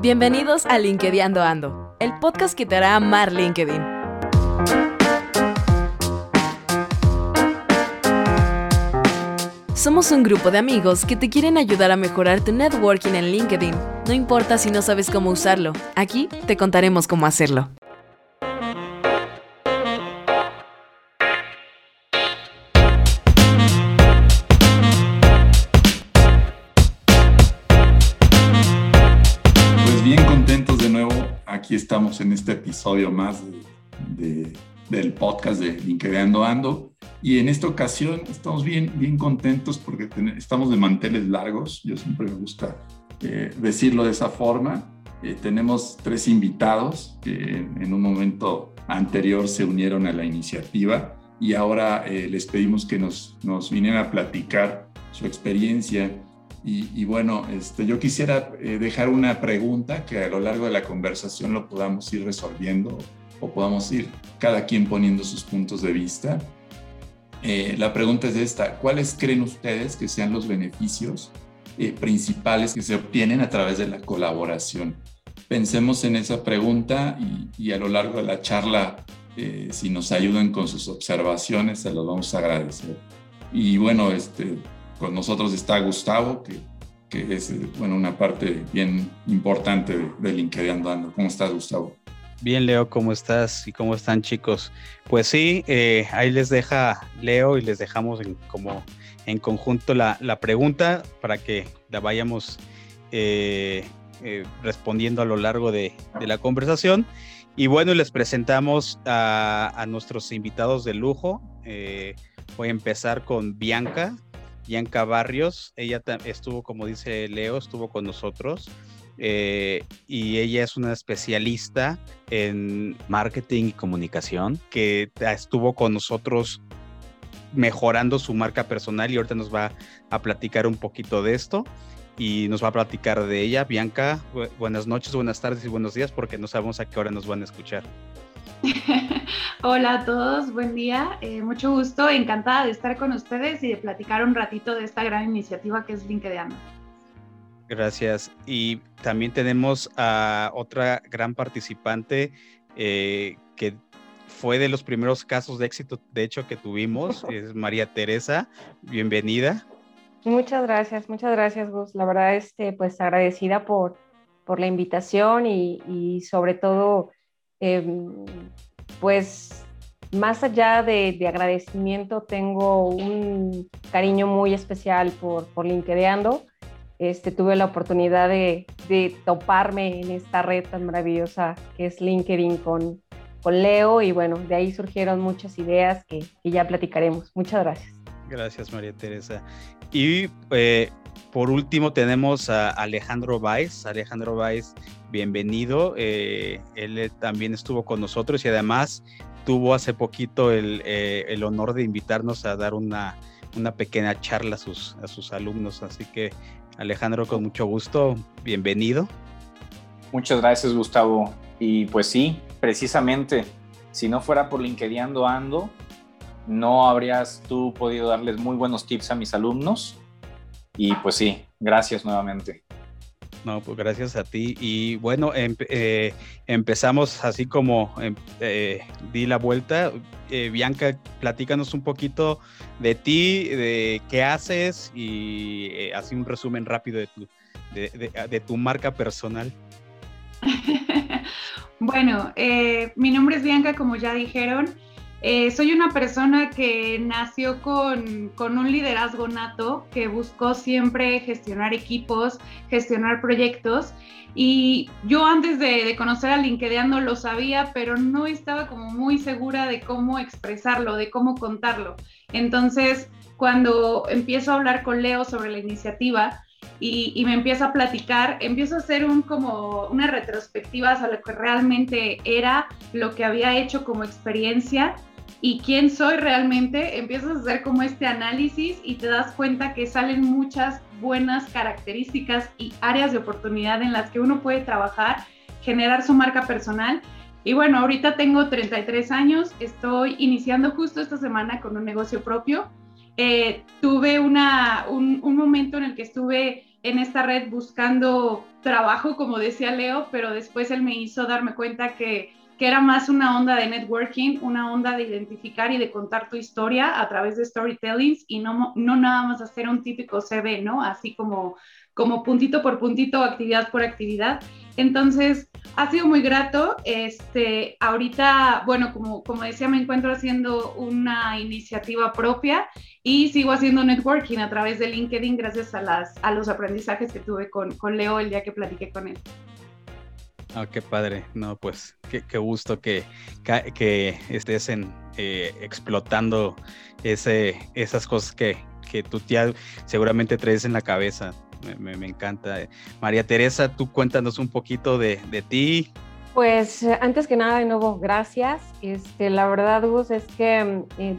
Bienvenidos a LinkedIn Ando, el podcast que te hará amar LinkedIn. Somos un grupo de amigos que te quieren ayudar a mejorar tu networking en LinkedIn. No importa si no sabes cómo usarlo, aquí te contaremos cómo hacerlo. Estamos en este episodio más del podcast de LinkedIn Ando. Y en esta ocasión estamos bien, bien contentos porque estamos de manteles largos. Yo siempre me gusta eh, decirlo de esa forma. Eh, tenemos tres invitados que en un momento anterior se unieron a la iniciativa y ahora eh, les pedimos que nos, nos vinieran a platicar su experiencia y, bueno, este, yo quisiera eh, dejar una pregunta que a lo largo de la conversación lo podamos ir resolviendo o podamos ir cada quien poniendo sus puntos de vista. Eh, la pregunta es esta, ¿cuáles creen ustedes que sean los beneficios eh, principales que se obtienen a través de la colaboración? Pensemos en esa pregunta y, a lo largo de la charla, si nos ayudan con sus observaciones, se los vamos a agradecer. Y bueno, este, con nosotros está Gustavo, que, es bueno, una parte bien importante de, de LinkedIn Andando. ¿Cómo estás, Gustavo? Bien, Leo, ¿cómo estás? ¿Y cómo están, chicos? Pues sí, eh, ahí les deja Leo y les dejamos en, como en conjunto la, la pregunta para que la vayamos eh, eh, respondiendo a lo largo de, de, la conversación. Y bueno, les presentamos a, a nuestros invitados de lujo. voy a empezar con Bianca. Bianca Barrios, ella estuvo, como dice Leo, estuvo con nosotros. Eh, y ella es una especialista en marketing y comunicación que estuvo con nosotros mejorando su marca personal y ahorita nos va a platicar un poquito de esto y nos va a platicar de ella. Bianca, buenas noches, buenas tardes y buenos días porque no sabemos a qué hora nos van a escuchar. Hola a todos, buen día, eh, mucho gusto, encantada de estar con ustedes y de platicar un ratito de esta gran iniciativa que es LinkedIn. Gracias. Y también tenemos a otra gran participante eh, que fue de los primeros casos de éxito, de hecho, que tuvimos, es María Teresa. Bienvenida. Muchas gracias, muchas gracias, Gus. La verdad, este, pues agradecida por, por la invitación y, y sobre todo Em, pues más allá de, agradecimiento, tengo un cariño muy especial por, por LinkedIn. Este, tuve la oportunidad de, toparme en esta red tan maravillosa que es LinkedIn con, con Leo y bueno, de ahí surgieron muchas ideas que, ya platicaremos. Muchas gracias. Gracias, María Teresa. Y eh, por último tenemos a Alejandro Valls. Alejandro Valls, bienvenido. Eh, él eh, también estuvo con nosotros y además tuvo hace poquito el, eh, honor de invitarnos a dar una, una pequeña charla a sus, a sus alumnos. Así que Alejandro, con mucho gusto, bienvenido. Muchas gracias, Gustavo. Y pues sí, precisamente, si no fuera por LinkedIn Ando, no habrías tú podido darles muy buenos tips a mis alumnos y pues sí, gracias nuevamente. No, pues gracias a ti. Y bueno, eh, empezamos así como em, eh, di la vuelta. Eh, Bianca, platícanos un poquito de ti, de qué haces y así un resumen rápido de tu, de tu marca personal. bueno, mi nombre es Bianca, como ya dijeron. Eh, soy una persona que nació con, un liderazgo nato, que buscó siempre gestionar equipos, gestionar proyectos. Y yo antes de, conocer a LinkedIn lo sabía, pero no estaba como muy segura de cómo expresarlo, de cómo contarlo. Entonces, cuando empiezo a hablar con Leo sobre la iniciativa, y, y, me empieza a platicar, empiezo a hacer un, como una retrospectiva sobre lo que realmente era, lo que había hecho como experiencia y quién soy realmente, empiezas a hacer como este análisis y te das cuenta que salen muchas buenas características y áreas de oportunidad en las que uno puede trabajar, generar su marca personal. Y bueno, ahorita tengo 33 años, estoy iniciando justo esta semana con un negocio propio. Eh, tuve una, un, un momento en el que estuve en esta red buscando trabajo, como decía Leo, pero después él me hizo darme cuenta que, que era más una onda de networking, una onda de identificar y de contar tu historia a través de storytellings y no, no nada más hacer un típico CV, ¿no? Así como, como puntito por puntito, actividad por actividad. Entonces, ha sido muy grato. Este, ahorita, bueno, como, como decía, me encuentro haciendo una iniciativa propia y sigo haciendo networking a través de LinkedIn gracias a, las, a los aprendizajes que tuve con, con Leo el día que platiqué con él. Ah, qué padre. No, pues qué, gusto que, estés en, eh, explotando ese, esas cosas que, tu tía seguramente traes en la cabeza. Me, encanta. María Teresa, tú cuéntanos un poquito de, ti. Pues antes que nada, de nuevo, gracias. Este, la verdad, Gus, es que eh,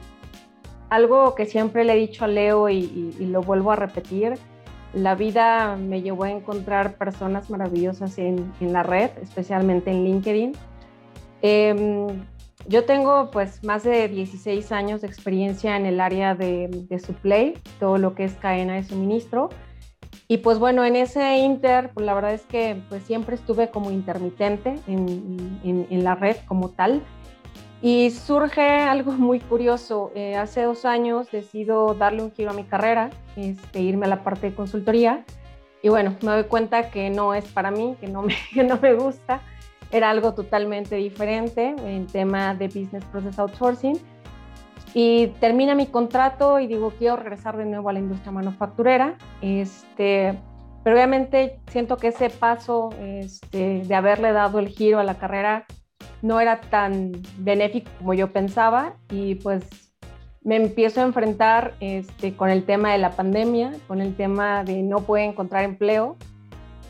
algo que siempre le he dicho a Leo y lo vuelvo a repetir, la vida me llevó a encontrar personas maravillosas en, la red, especialmente en LinkedIn. Em, yo tengo pues más de 16 años de experiencia en el área de, de supply, todo lo que es cadena de suministro. Y pues bueno, en ese inter, pues la verdad es que pues siempre estuve como intermitente en, en la red como tal. Y surge algo muy curioso. Eh, hace dos años decido darle un giro a mi carrera, este, irme a la parte de consultoría. Y bueno, me doy cuenta que no es para mí, que no me, que no me gusta. Era algo totalmente diferente en tema de Business Process Outsourcing. Y termina mi contrato y digo, quiero regresar de nuevo a la industria manufacturera. Este, pero obviamente siento que ese paso este, de haberle dado el giro a la carrera no era tan benéfico como yo pensaba y pues me empiezo a enfrentar este, con el tema de la pandemia, con el tema de no poder encontrar empleo.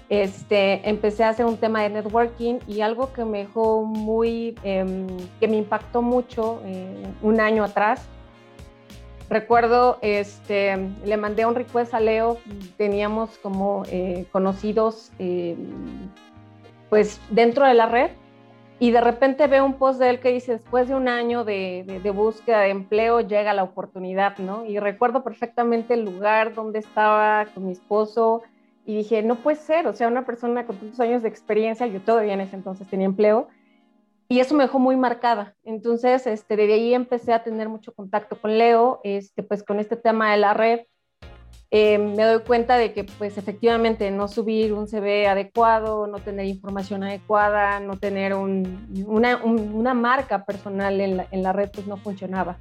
Este, empecé a hacer un tema de networking y algo que me dejó muy, em, que me impactó mucho eh, un año atrás. Recuerdo, este, le mandé un request a Leo, teníamos como eh, conocidos em, pues dentro de la red y de repente veo un post de él que dice, después de un año de, de, búsqueda de empleo llega la oportunidad, ¿no? Y recuerdo perfectamente el lugar donde estaba con mi esposo y dije, no puede ser, o sea, una persona con tantos años de experiencia, yo todavía en ese entonces tenía empleo, y eso me dejó muy marcada. Entonces, este, desde ahí empecé a tener mucho contacto con Leo, este, pues con este tema de la red, eh, me doy cuenta de que pues efectivamente no subir un CV adecuado, no tener información adecuada, no tener una, marca personal en la, en la, red pues no funcionaba.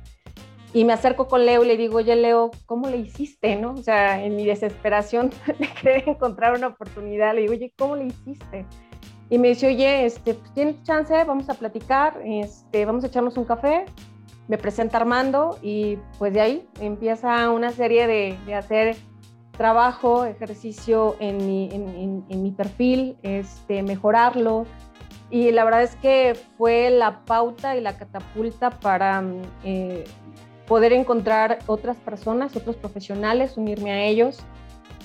Y me acerco con Leo y le digo, oye Leo, ¿cómo le hiciste? ¿no? O sea, en mi desesperación de querer encontrar una oportunidad, le digo, oye, ¿cómo le hiciste? Y me dice, oye, este, pues, ¿tienes chance? Vamos a platicar, este, vamos a echarnos un café me presenta Armando y pues de ahí empieza una serie de, de hacer trabajo, ejercicio en mi, en, en, mi perfil, este, mejorarlo. Y la verdad es que fue la pauta y la catapulta para eh, poder encontrar otras personas, otros profesionales, unirme a ellos,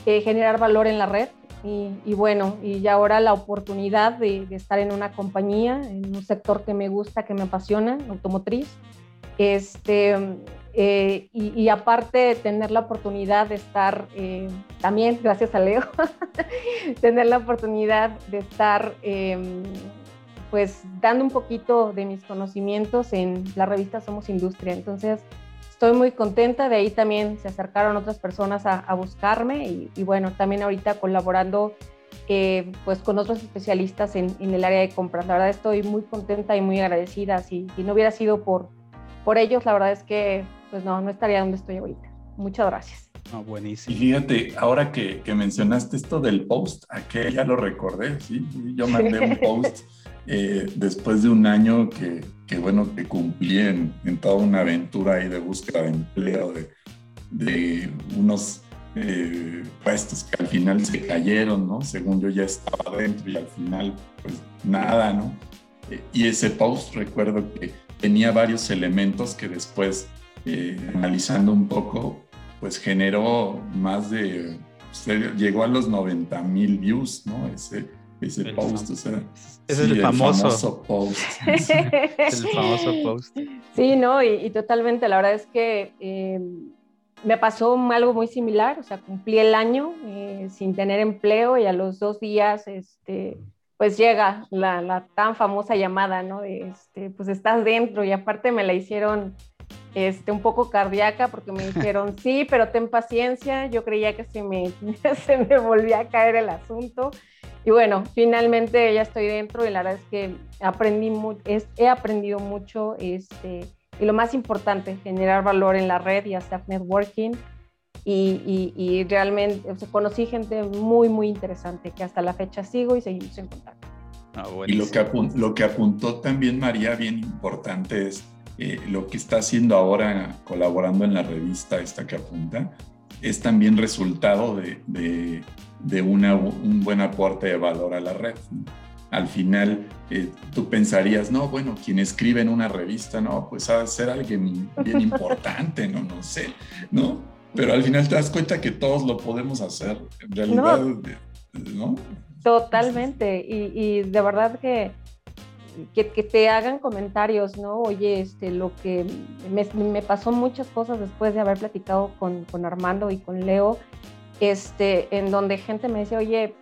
eh, generar valor en la red. Y, bueno, y ahora la oportunidad de, estar en una compañía, en un sector que me gusta, que me apasiona, automotriz, este, eh, y, aparte tener la oportunidad de estar, eh, también gracias a Leo, tener la oportunidad de estar em, pues dando un poquito de mis conocimientos en la revista Somos Industria. Entonces, estoy muy contenta, de ahí también se acercaron otras personas a, buscarme y, bueno, también ahorita colaborando eh, pues con otros especialistas en, el área de compras. La verdad estoy muy contenta y muy agradecida. Si no hubiera sido por por ellos, la verdad es que pues no, no estaría donde estoy ahorita. Muchas gracias. buenísimo. Y fíjate, ahora que, que, mencionaste esto del post, a que ya lo recordé, ¿sí? Yo mandé un post eh, después de un año que, que bueno, que cumplí en, en, toda una aventura ahí de búsqueda de empleo, de, de unos eh, puestos que al final se cayeron, ¿no? Según yo ya estaba dentro y al final, pues nada, ¿no? Eh, y ese post recuerdo que tenía varios elementos que después, eh, analizando un poco, pues generó más de, llegó a los 90 mil views, ¿no? Ese, ese post, o sea, es el, famoso. post. es el famoso post. Sí, no, y, totalmente, la verdad es que eh, me pasó algo muy similar, o sea, cumplí el año eh, sin tener empleo y a los dos días, este, pues llega la, la tan famosa llamada, ¿no? De, este, pues estás dentro y aparte me la hicieron este, un poco cardíaca porque me dijeron, sí, pero ten paciencia, yo creía que se me, se me volvía a caer el asunto. Y bueno, finalmente ya estoy dentro y la verdad es que aprendí es, he aprendido mucho este, y lo más importante, generar valor en la red y hacer networking. Y, y, realmente conocí gente muy, muy interesante que hasta la fecha sigo y seguimos en contacto. Ah, y lo que, lo que apuntó también María, bien importante, es eh, lo que está haciendo ahora colaborando en la revista esta que apunta, es también resultado de, de, de una, un buen aporte de valor a la red. Al final, eh, tú pensarías, no, bueno, quien escribe en una revista, no, pues ha de ser alguien bien importante, no, no sé, ¿no? Pero al final te das cuenta que todos lo podemos hacer, en realidad, ¿no? Totalmente, y, y de verdad que que, te hagan comentarios, ¿no? Oye, este, lo que me, pasó muchas cosas después de haber platicado con, con, Armando y con Leo, este, en donde gente me dice, oye,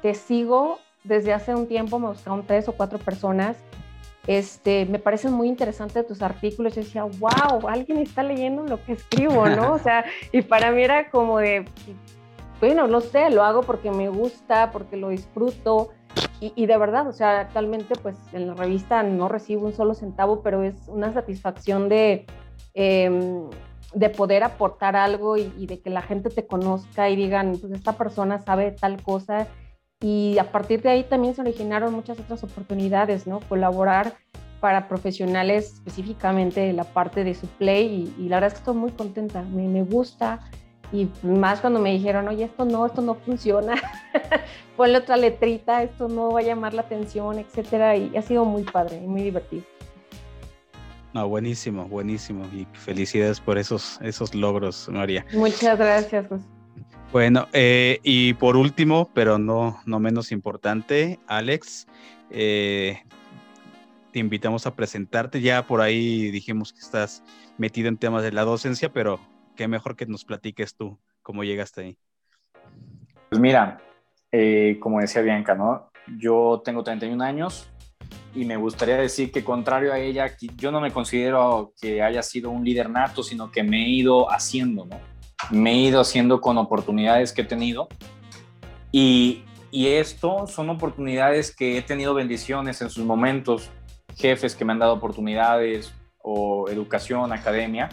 te sigo desde hace un tiempo, me buscaron tres o cuatro personas, este, me parecen muy interesantes tus artículos. Yo decía, wow, alguien está leyendo lo que escribo, ¿no? O sea, y para mí era como de, bueno, no sé, lo hago porque me gusta, porque lo disfruto y, de verdad, o sea, actualmente pues en la revista no recibo un solo centavo, pero es una satisfacción de, em, de poder aportar algo y, de que la gente te conozca y digan, pues esta persona sabe tal cosa. Y a partir de ahí también se originaron muchas otras oportunidades, ¿no? Colaborar para profesionales específicamente de la parte de su play y, la verdad es que estoy muy contenta, me, me gusta y más cuando me dijeron, oye, esto no, esto no funciona, ponle otra letrita, esto no va a llamar la atención, etcétera, y ha sido muy padre y muy divertido. No, buenísimo, buenísimo, y felicidades por esos, esos logros, María. Muchas gracias, José. Bueno, eh, y por último, pero no, no menos importante, Alex, eh, te invitamos a presentarte. Ya por ahí dijimos que estás metido en temas de la docencia, pero qué mejor que nos platiques tú cómo llegaste ahí. Pues mira, eh, como decía Bianca, ¿no? Yo tengo 31 años y me gustaría decir que contrario a ella, yo no me considero que haya sido un líder nato, sino que me he ido haciendo, ¿no? Me he ido haciendo con oportunidades que he tenido y, esto son oportunidades que he tenido bendiciones en sus momentos, jefes que me han dado oportunidades o educación, academia,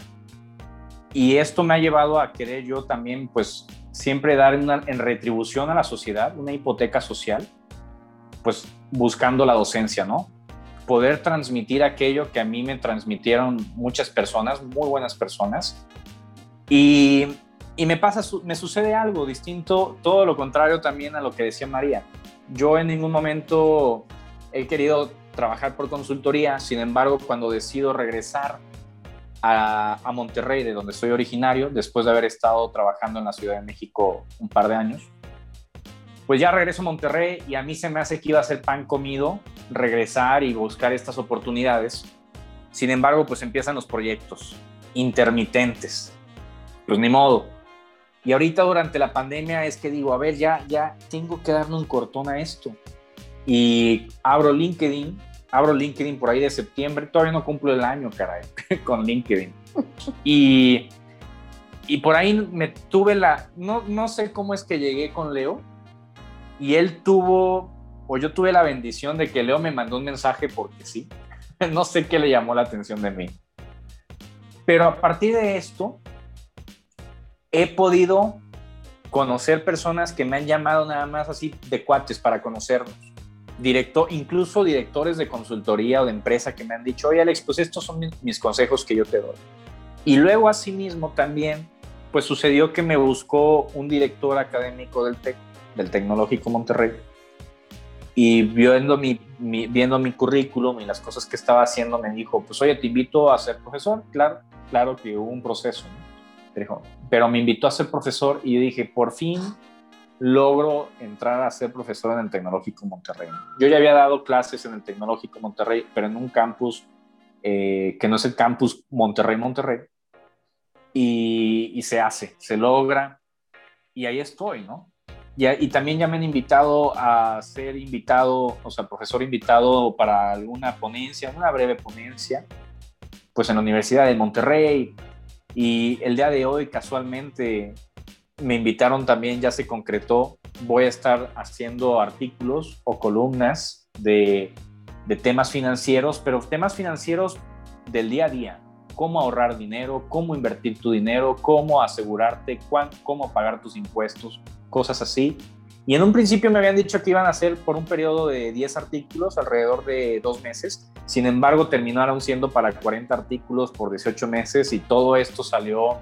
y esto me ha llevado a querer yo también, pues, siempre dar en retribución a la sociedad, una hipoteca social, pues, buscando la docencia, ¿no? Poder transmitir aquello que a mí me transmitieron muchas personas, muy buenas personas. Y, me pasa, me sucede algo distinto, todo lo contrario también a lo que decía María. Yo en ningún momento he querido trabajar por consultoría, sin embargo, cuando decido regresar a, Monterrey, de donde soy originario, después de haber estado trabajando en la Ciudad de México un par de años. Pues ya regreso a Monterrey y a mí se me hace que iba a ser pan comido regresar y buscar estas oportunidades. Sin embargo, pues empiezan los proyectos intermitentes. Pues ni modo. Y ahorita durante la pandemia es que digo, a ver, ya, ya tengo que darle un cortón a esto. Y abro LinkedIn abro LinkedIn por ahí de septiembre, todavía no cumplo el año, caray, con LinkedIn. Y, y por ahí me tuve la, no, no sé cómo es que llegué con Leo, y él tuvo, o yo tuve la bendición de que Leo me mandó un mensaje porque sí, no sé qué le llamó la atención de mí. Pero a partir de esto, he podido conocer personas que me han llamado nada más así de cuates para conocernos directo, incluso directores de consultoría o de empresa que me han dicho, oye Alex, pues estos son mis, consejos que yo te doy. Y luego asimismo también, pues sucedió que me buscó un director académico del TEC, del Tecnológico Monterrey, y viendo mi, viendo mi currículum y las cosas que estaba haciendo, me dijo, pues oye, te invito a ser profesor. Claro, claro que hubo un proceso, pero me invitó a ser profesor y dije, por fin logro entrar a ser profesor en el Tecnológico Monterrey. Yo ya había dado clases en el Tecnológico Monterrey, pero en un campus eh, que no es el campus Monterrey-Monterrey. y, se hace, se logra y ahí estoy, ¿no? Y, y, también ya me han invitado a ser invitado, o sea, profesor invitado para alguna ponencia, una breve ponencia, pues en la Universidad de Monterrey. Y el día de hoy, casualmente, me invitaron también, ya se concretó, voy a estar haciendo artículos o columnas de, de temas financieros, pero temas financieros del día a día, cómo ahorrar dinero, cómo invertir tu dinero, cómo asegurarte, cómo pagar tus impuestos, cosas así. Y en un principio me habían dicho que iban a ser por un periodo de 10 artículos, alrededor de dos meses. Sin embargo, terminaron siendo para 40 artículos por 18 meses y todo esto salió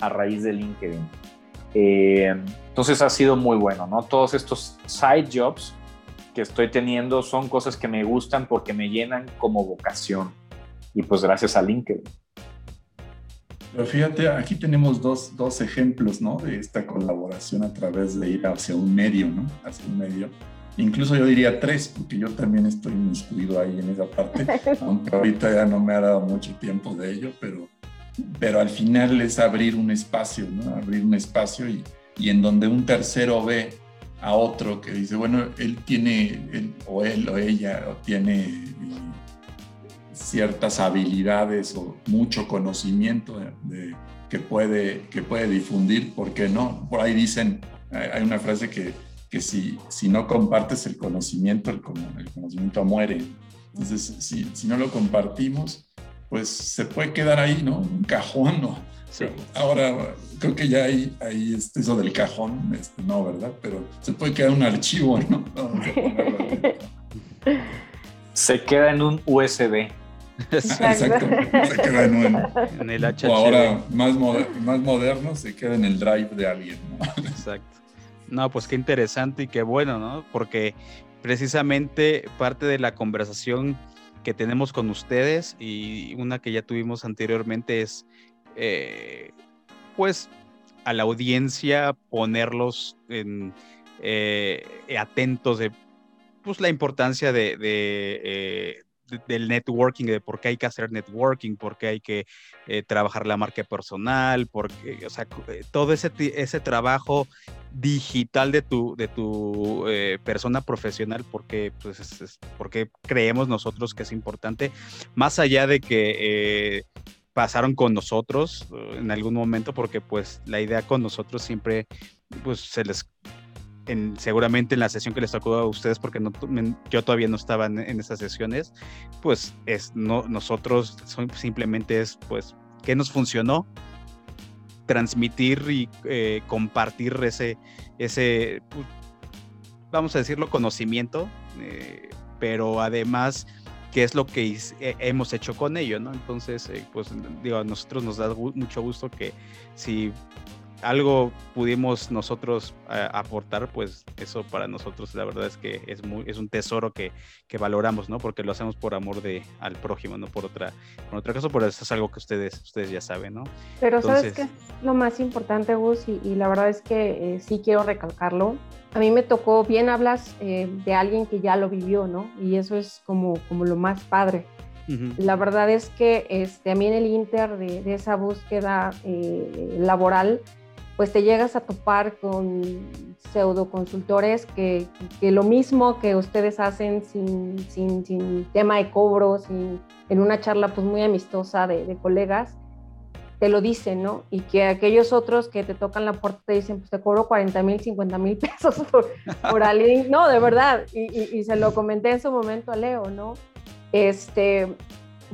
a raíz de LinkedIn. Eh, entonces ha sido muy bueno, ¿no? Todos estos side jobs que estoy teniendo son cosas que me gustan porque me llenan como vocación. Y pues gracias a LinkedIn. Pero fíjate, aquí tenemos dos, dos, ejemplos, ¿no? De esta colaboración a través de ir hacia un medio, ¿no? Hacia un medio. Incluso yo diría tres, porque yo también estoy inscrito ahí en esa parte, aunque ahorita ya no me ha dado mucho tiempo de ello, pero, pero al final es abrir un espacio, ¿no? Abrir un espacio y, y en donde un tercero ve a otro que dice, bueno, él tiene, o él o ella o tiene ciertas habilidades o mucho conocimiento de, que, puede, que puede difundir, ¿por qué no? Por ahí dicen, hay una frase que, que si, si no compartes el conocimiento, el, el conocimiento muere. Entonces, si, si, no lo compartimos, pues se puede quedar ahí, ¿no? Un cajón, ¿no? Ahora, creo que ya hay, hay este, eso del cajón, este, no, ¿verdad? Pero se puede quedar un archivo, ¿no? se queda en un USB. Exacto. Se queda en, el O ahora más, más moderno se queda en el drive de alguien. Exacto. No, pues qué interesante y qué bueno, ¿no? Porque precisamente parte de la conversación que tenemos con ustedes y una que ya tuvimos anteriormente es, eh, pues, a la audiencia ponerlos en, eh, atentos de pues, la importancia de, eh, del networking, de por qué hay que hacer networking, por qué hay que eh, trabajar la marca personal, porque, o sea, eh, todo ese, ese trabajo digital de tu, de tu eh, persona profesional, porque, pues, porque creemos nosotros que es importante, más allá de que pasaron con nosotros en algún momento, porque pues la idea con nosotros siempre pues se les seguramente en la sesión que les tocó a ustedes, porque yo todavía no estaba en, esas sesiones, pues es, no, nosotros simplemente es, pues, ¿qué nos funcionó? Transmitir y eh, compartir ese, ese vamos a decirlo, conocimiento, eh, pero además qué es lo que hemos hecho con ello, ¿no? Entonces, eh, pues digo, a nosotros nos da mucho gusto que si algo pudimos nosotros eh, aportar, pues eso para nosotros la verdad es que es muy es un tesoro que, que, valoramos, ¿no? Porque lo hacemos por amor de al prójimo, no por otra por otra cosa, por eso es algo que ustedes ustedes ya saben, ¿no? Pero sabes que lo más importante, Gus, y, la verdad es que eh, sí quiero recalcarlo. A mí me tocó, bien hablas eh, de alguien que ya lo vivió, ¿no? Y eso es como, como lo más padre. La verdad es que este, a mí en el inter de, de esa búsqueda laboral, pues te llegas a topar con pseudo consultores que, que lo mismo que ustedes hacen sin, sin, sin tema de cobro, sin, en una charla pues muy amistosa de, de, colegas, te lo dicen, ¿no? Y que aquellos otros que te tocan la puerta te dicen, pues te cobro 40 mil, 50 mil pesos por, por alguien. No, de verdad. Y, y, se lo comenté en su momento a Leo, ¿no? Este,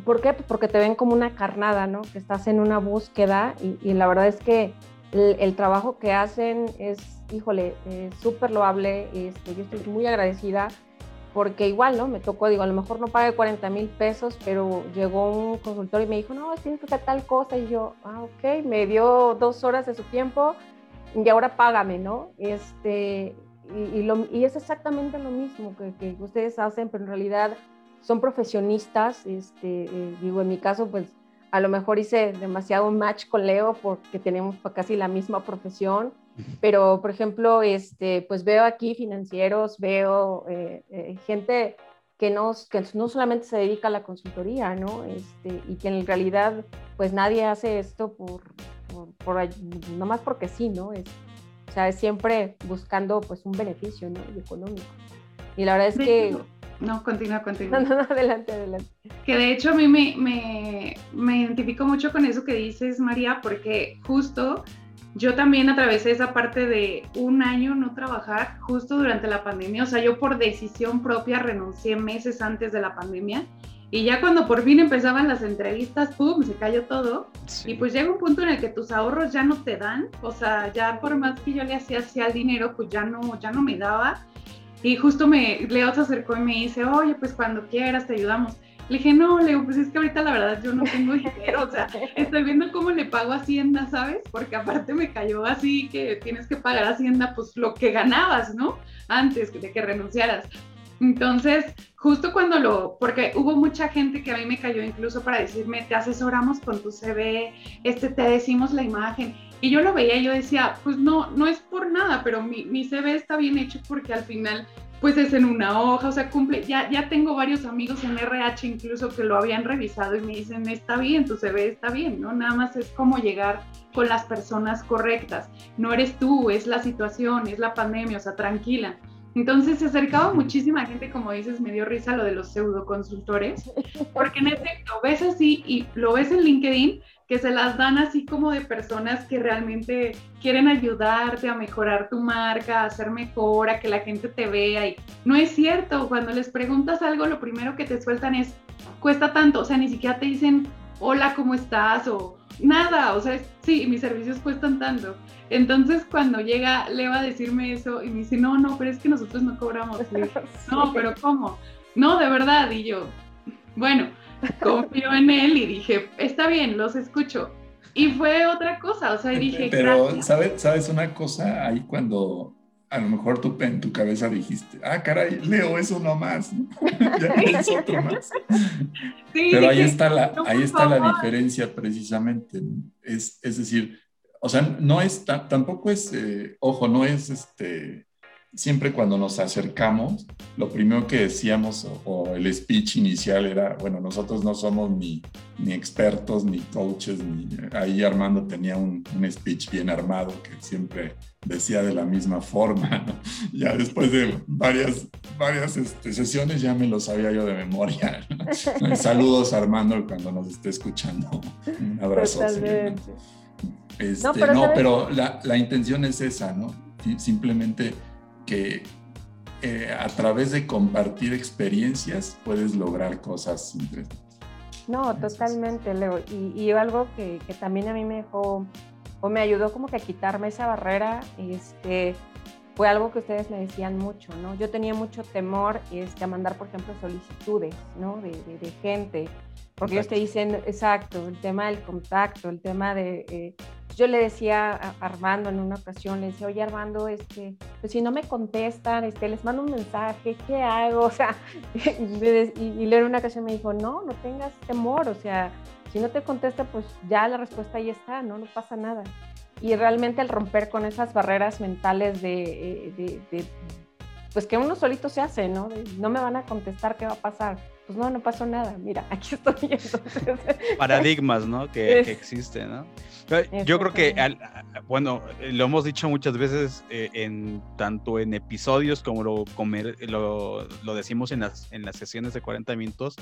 ¿Por qué? Pues porque te ven como una carnada, ¿no? Que estás en una búsqueda y, y la verdad es que el, trabajo que hacen es, híjole, súper loable. Este, yo estoy muy agradecida porque igual, ¿no? Me tocó, digo, a lo mejor no pague 40 mil pesos, pero llegó un consultor y me dijo, no, tienes que hacer tal cosa. Y yo, ah, ok, me dio dos horas de su tiempo y ahora págame, ¿no? Este, y, es exactamente lo mismo que, que, ustedes hacen, pero en realidad son profesionistas. Este, eh, digo, en mi caso, pues a lo mejor hice demasiado match con Leo porque tenemos casi la misma profesión, pero por ejemplo, este, pues veo aquí financieros, veo eh, eh, gente que no, que no solamente se dedica a la consultoría, ¿no? Este, y que en realidad pues nadie hace esto por, por, nomás porque sí, ¿no? Es, o sea, es siempre buscando pues un beneficio, ¿no? Y económico. Y la verdad es que... No, continúa, continúa. No, no, no, adelante, adelante. Que de hecho a mí me, me, me identifico mucho con eso que dices, María, porque justo yo también atravesé esa parte de un año no trabajar justo durante la pandemia. O sea, yo por decisión propia renuncié meses antes de la pandemia. Y ya cuando por fin empezaban las entrevistas, ¡pum!, se cayó todo. Y pues llega un punto en el que tus ahorros ya no te dan. O sea, ya por más que yo le hacía hacia el dinero, pues ya no, ya no me daba. Y justo me, Leo se acercó y me dice, oye, pues cuando quieras te ayudamos. Le dije, no, Leo, pues es que ahorita la verdad yo no tengo dinero, o sea, estoy viendo cómo le pago Hacienda, ¿sabes? Porque aparte me cayó así que tienes que pagar Hacienda pues lo que ganabas, ¿no? Antes de que renunciaras. Entonces, justo cuando lo, porque hubo mucha gente que a mí me cayó incluso para decirme, te asesoramos con tu CV, este, te decimos la imagen. Y yo lo veía y yo decía, pues no, no es por nada, pero mi, mi CV está bien hecho porque al final pues es en una hoja, o sea, cumple, ya, ya tengo varios amigos en RH incluso que lo habían revisado y me dicen, está bien, tu CV está bien, ¿no? Nada más es como llegar con las personas correctas, no eres tú, es la situación, es la pandemia, o sea, tranquila. Entonces se acercaba muchísima gente, como dices, me dio risa lo de los pseudo consultores, porque en efecto ves así y lo ves en LinkedIn, que se las dan así como de personas que realmente quieren ayudarte a mejorar tu marca, a hacer mejor, a que la gente te vea. Y no es cierto, cuando les preguntas algo, lo primero que te sueltan es, cuesta tanto, o sea, ni siquiera te dicen, hola, ¿cómo estás? O nada, o sea, sí, mis servicios cuestan tanto. Entonces, cuando llega Leo a decirme eso y me dice, no, no, pero es que nosotros no cobramos. no, pero ¿cómo? No, de verdad. Y yo, bueno, confío en él y dije, está bien, los escucho. Y fue otra cosa, o sea, dije... Pero, ¿sabes, ¿sabes una cosa? Ahí cuando a lo mejor tú en tu cabeza dijiste, ah, caray, Leo es uno más, ya es otro más. Pero ahí está la, ahí está la diferencia precisamente. Es, es decir, o sea, no es, tampoco es, eh, ojo, no es este siempre cuando nos acercamos, lo primero que decíamos o, el speech inicial era, bueno, nosotros no somos ni, ni expertos, ni coaches, ni ahí Armando tenía un, un, speech bien armado que siempre decía de la misma forma. Ya después de varias, varias este, sesiones ya me lo sabía yo de memoria. Saludos Armando cuando nos esté escuchando. Un abrazo. Este, no, pero, no, pero la, la intención es esa, ¿no? Simplemente que eh, a través de compartir experiencias puedes lograr cosas interesantes. No, totalmente, Leo. Y, algo que, también a mí me dejó o me ayudó como que a quitarme esa barrera, este, fue algo que ustedes me decían mucho, ¿no? Yo tenía mucho temor este, a mandar, por ejemplo, solicitudes, ¿no? De, de gente, porque ellos te dicen, exacto, el tema del contacto, el tema de, eh, yo le decía a Armando en una ocasión, le decía, oye Armando, este, pues si no me contestan, este, les mando un mensaje, ¿qué hago? O sea, y, y, en una ocasión me dijo, no, no tengas temor, o sea, si no te contesta, pues ya la respuesta ahí está, no, no pasa nada. Y realmente el romper con esas barreras mentales de, eh, de, de pues que uno solito se hace, ¿no? no me van a contestar, ¿qué va a pasar? Pues no, no pasó nada, mira, aquí estoy. Entonces... Paradigmas, ¿no? Que, que existen, ¿no? Yo creo que, bueno, lo hemos dicho muchas veces eh, en tanto en episodios como lo, lo, lo, decimos en las, en las sesiones de 40 minutos,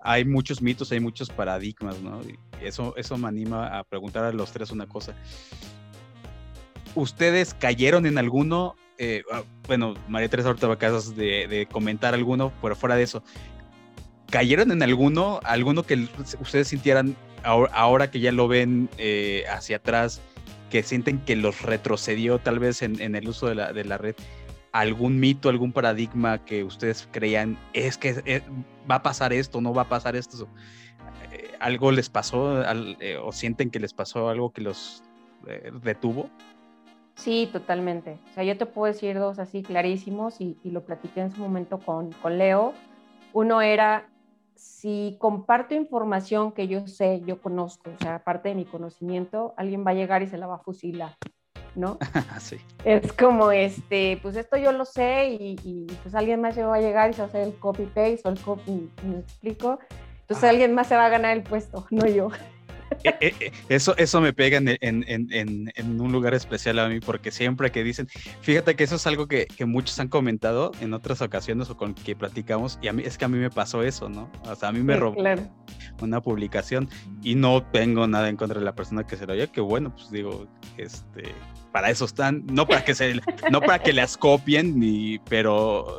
hay muchos mitos, hay muchos paradigmas, ¿no? Y eso, eso me anima a preguntar a los tres una cosa. ¿Ustedes cayeron en alguno? Eh, ah, bueno, María Teresa ahorita va a de, de comentar alguno, pero fuera de eso, ¿cayeron en alguno? ¿Alguno que ustedes sintieran ahora, que ya lo ven eh, hacia atrás, que sienten que los retrocedió tal vez en, el uso de la, de la, red, algún mito, algún paradigma que ustedes creían, es que eh, va a pasar esto, no va a pasar esto, eh, algo les pasó o sienten que les pasó algo que los detuvo? Sí, totalmente. O sea, yo te puedo decir dos así clarísimos y, y lo platiqué en su momento con, con Leo. Uno era si comparto información que yo sé, yo conozco, o sea, parte de mi conocimiento, alguien va a llegar y se la va a fusilar, ¿no? sí. Es como, este, pues esto yo lo sé y, pues alguien más va a llegar y se va a hacer el copy-paste o el copy, ¿me explico? Entonces alguien más se va a ganar el puesto, no yo. Eh, eh, eh, eso, eso me pega en, en, un lugar especial a mí, porque siempre que dicen, fíjate que eso es algo que, muchos han comentado en otras ocasiones o con que platicamos, y a mí es que a mí me pasó eso, ¿no? O sea, a mí me robó una publicación y no tengo nada en contra de la persona que se lo oye, que bueno, pues digo, este, para eso están, no para que se, no para que las copien, ni, pero,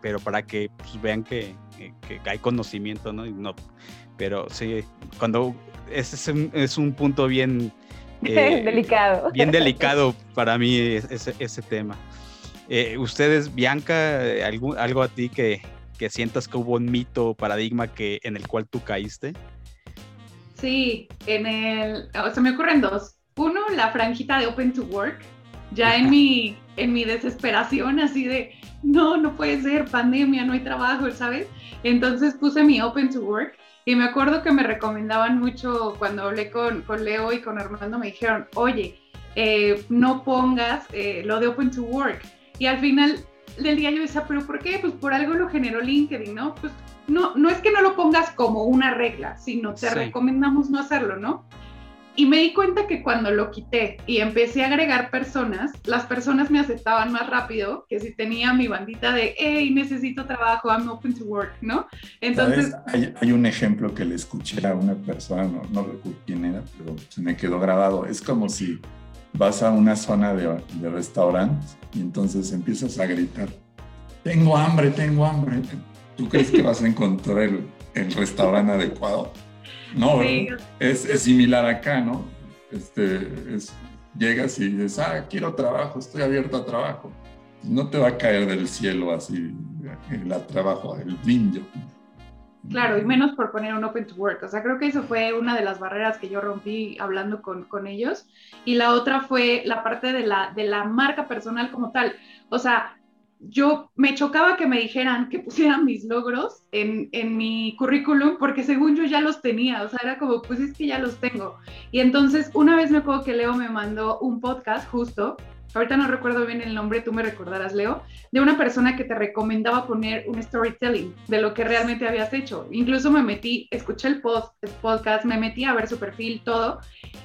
pero para que pues, vean que, que, hay conocimiento, ¿no? Y no pero sí, cuando ese es un, es un punto bien eh, delicado. Bien delicado para mí ese, ese tema. Eh, ustedes, Bianca, algo, algo a ti que, que sientas que hubo un mito, paradigma que, en el cual tú caíste? Sí, en el, o se me ocurren dos. Uno, la franjita de Open to Work. Ya en mi, en mi desesperación, así de, no, no puede ser, pandemia, no hay trabajo, ¿sabes? Entonces puse mi Open to Work y me acuerdo que me recomendaban mucho cuando hablé con, con Leo y con Armando, me dijeron, oye, eh, no pongas eh, lo de Open to Work. Y al final del día yo decía, pero ¿por qué? Pues por algo lo generó LinkedIn, ¿no? Pues no, no es que no lo pongas como una regla, sino te recomendamos no hacerlo, ¿no? Y me di cuenta que cuando lo quité y empecé a agregar personas, las personas me aceptaban más rápido que si tenía mi bandita de, hey, necesito trabajo, I'm open to work, ¿no? Entonces... Hay, un ejemplo que le escuché a una persona, no, recuerdo quién era, pero se me quedó grabado. Es como si vas a una zona de, de restaurantes y entonces empiezas a gritar, tengo hambre, tengo hambre. ¿Tú crees que vas a encontrar el, el restaurante adecuado? No, es, similar acá, ¿no? Este, llegas y dices, ah, quiero trabajo, estoy abierto a trabajo. No te va a caer del cielo así el trabajo, el brillo. Claro, y menos por poner un open to work. O sea, creo que eso fue una de las barreras que yo rompí hablando con, con ellos. Y la otra fue la parte de la, de la marca personal como tal. O sea, yo me chocaba que me dijeran que pusieran mis logros en, en, mi currículum porque según yo ya los tenía, o sea, era como, pues es que ya los tengo. Y entonces una vez me acuerdo que Leo me mandó un podcast justo ahorita no recuerdo bien el nombre, tú me recordarás, Leo, de una persona que te recomendaba poner un storytelling de lo que realmente habías hecho. Incluso me metí, escuché el, post, el podcast, me metí a ver su perfil, todo,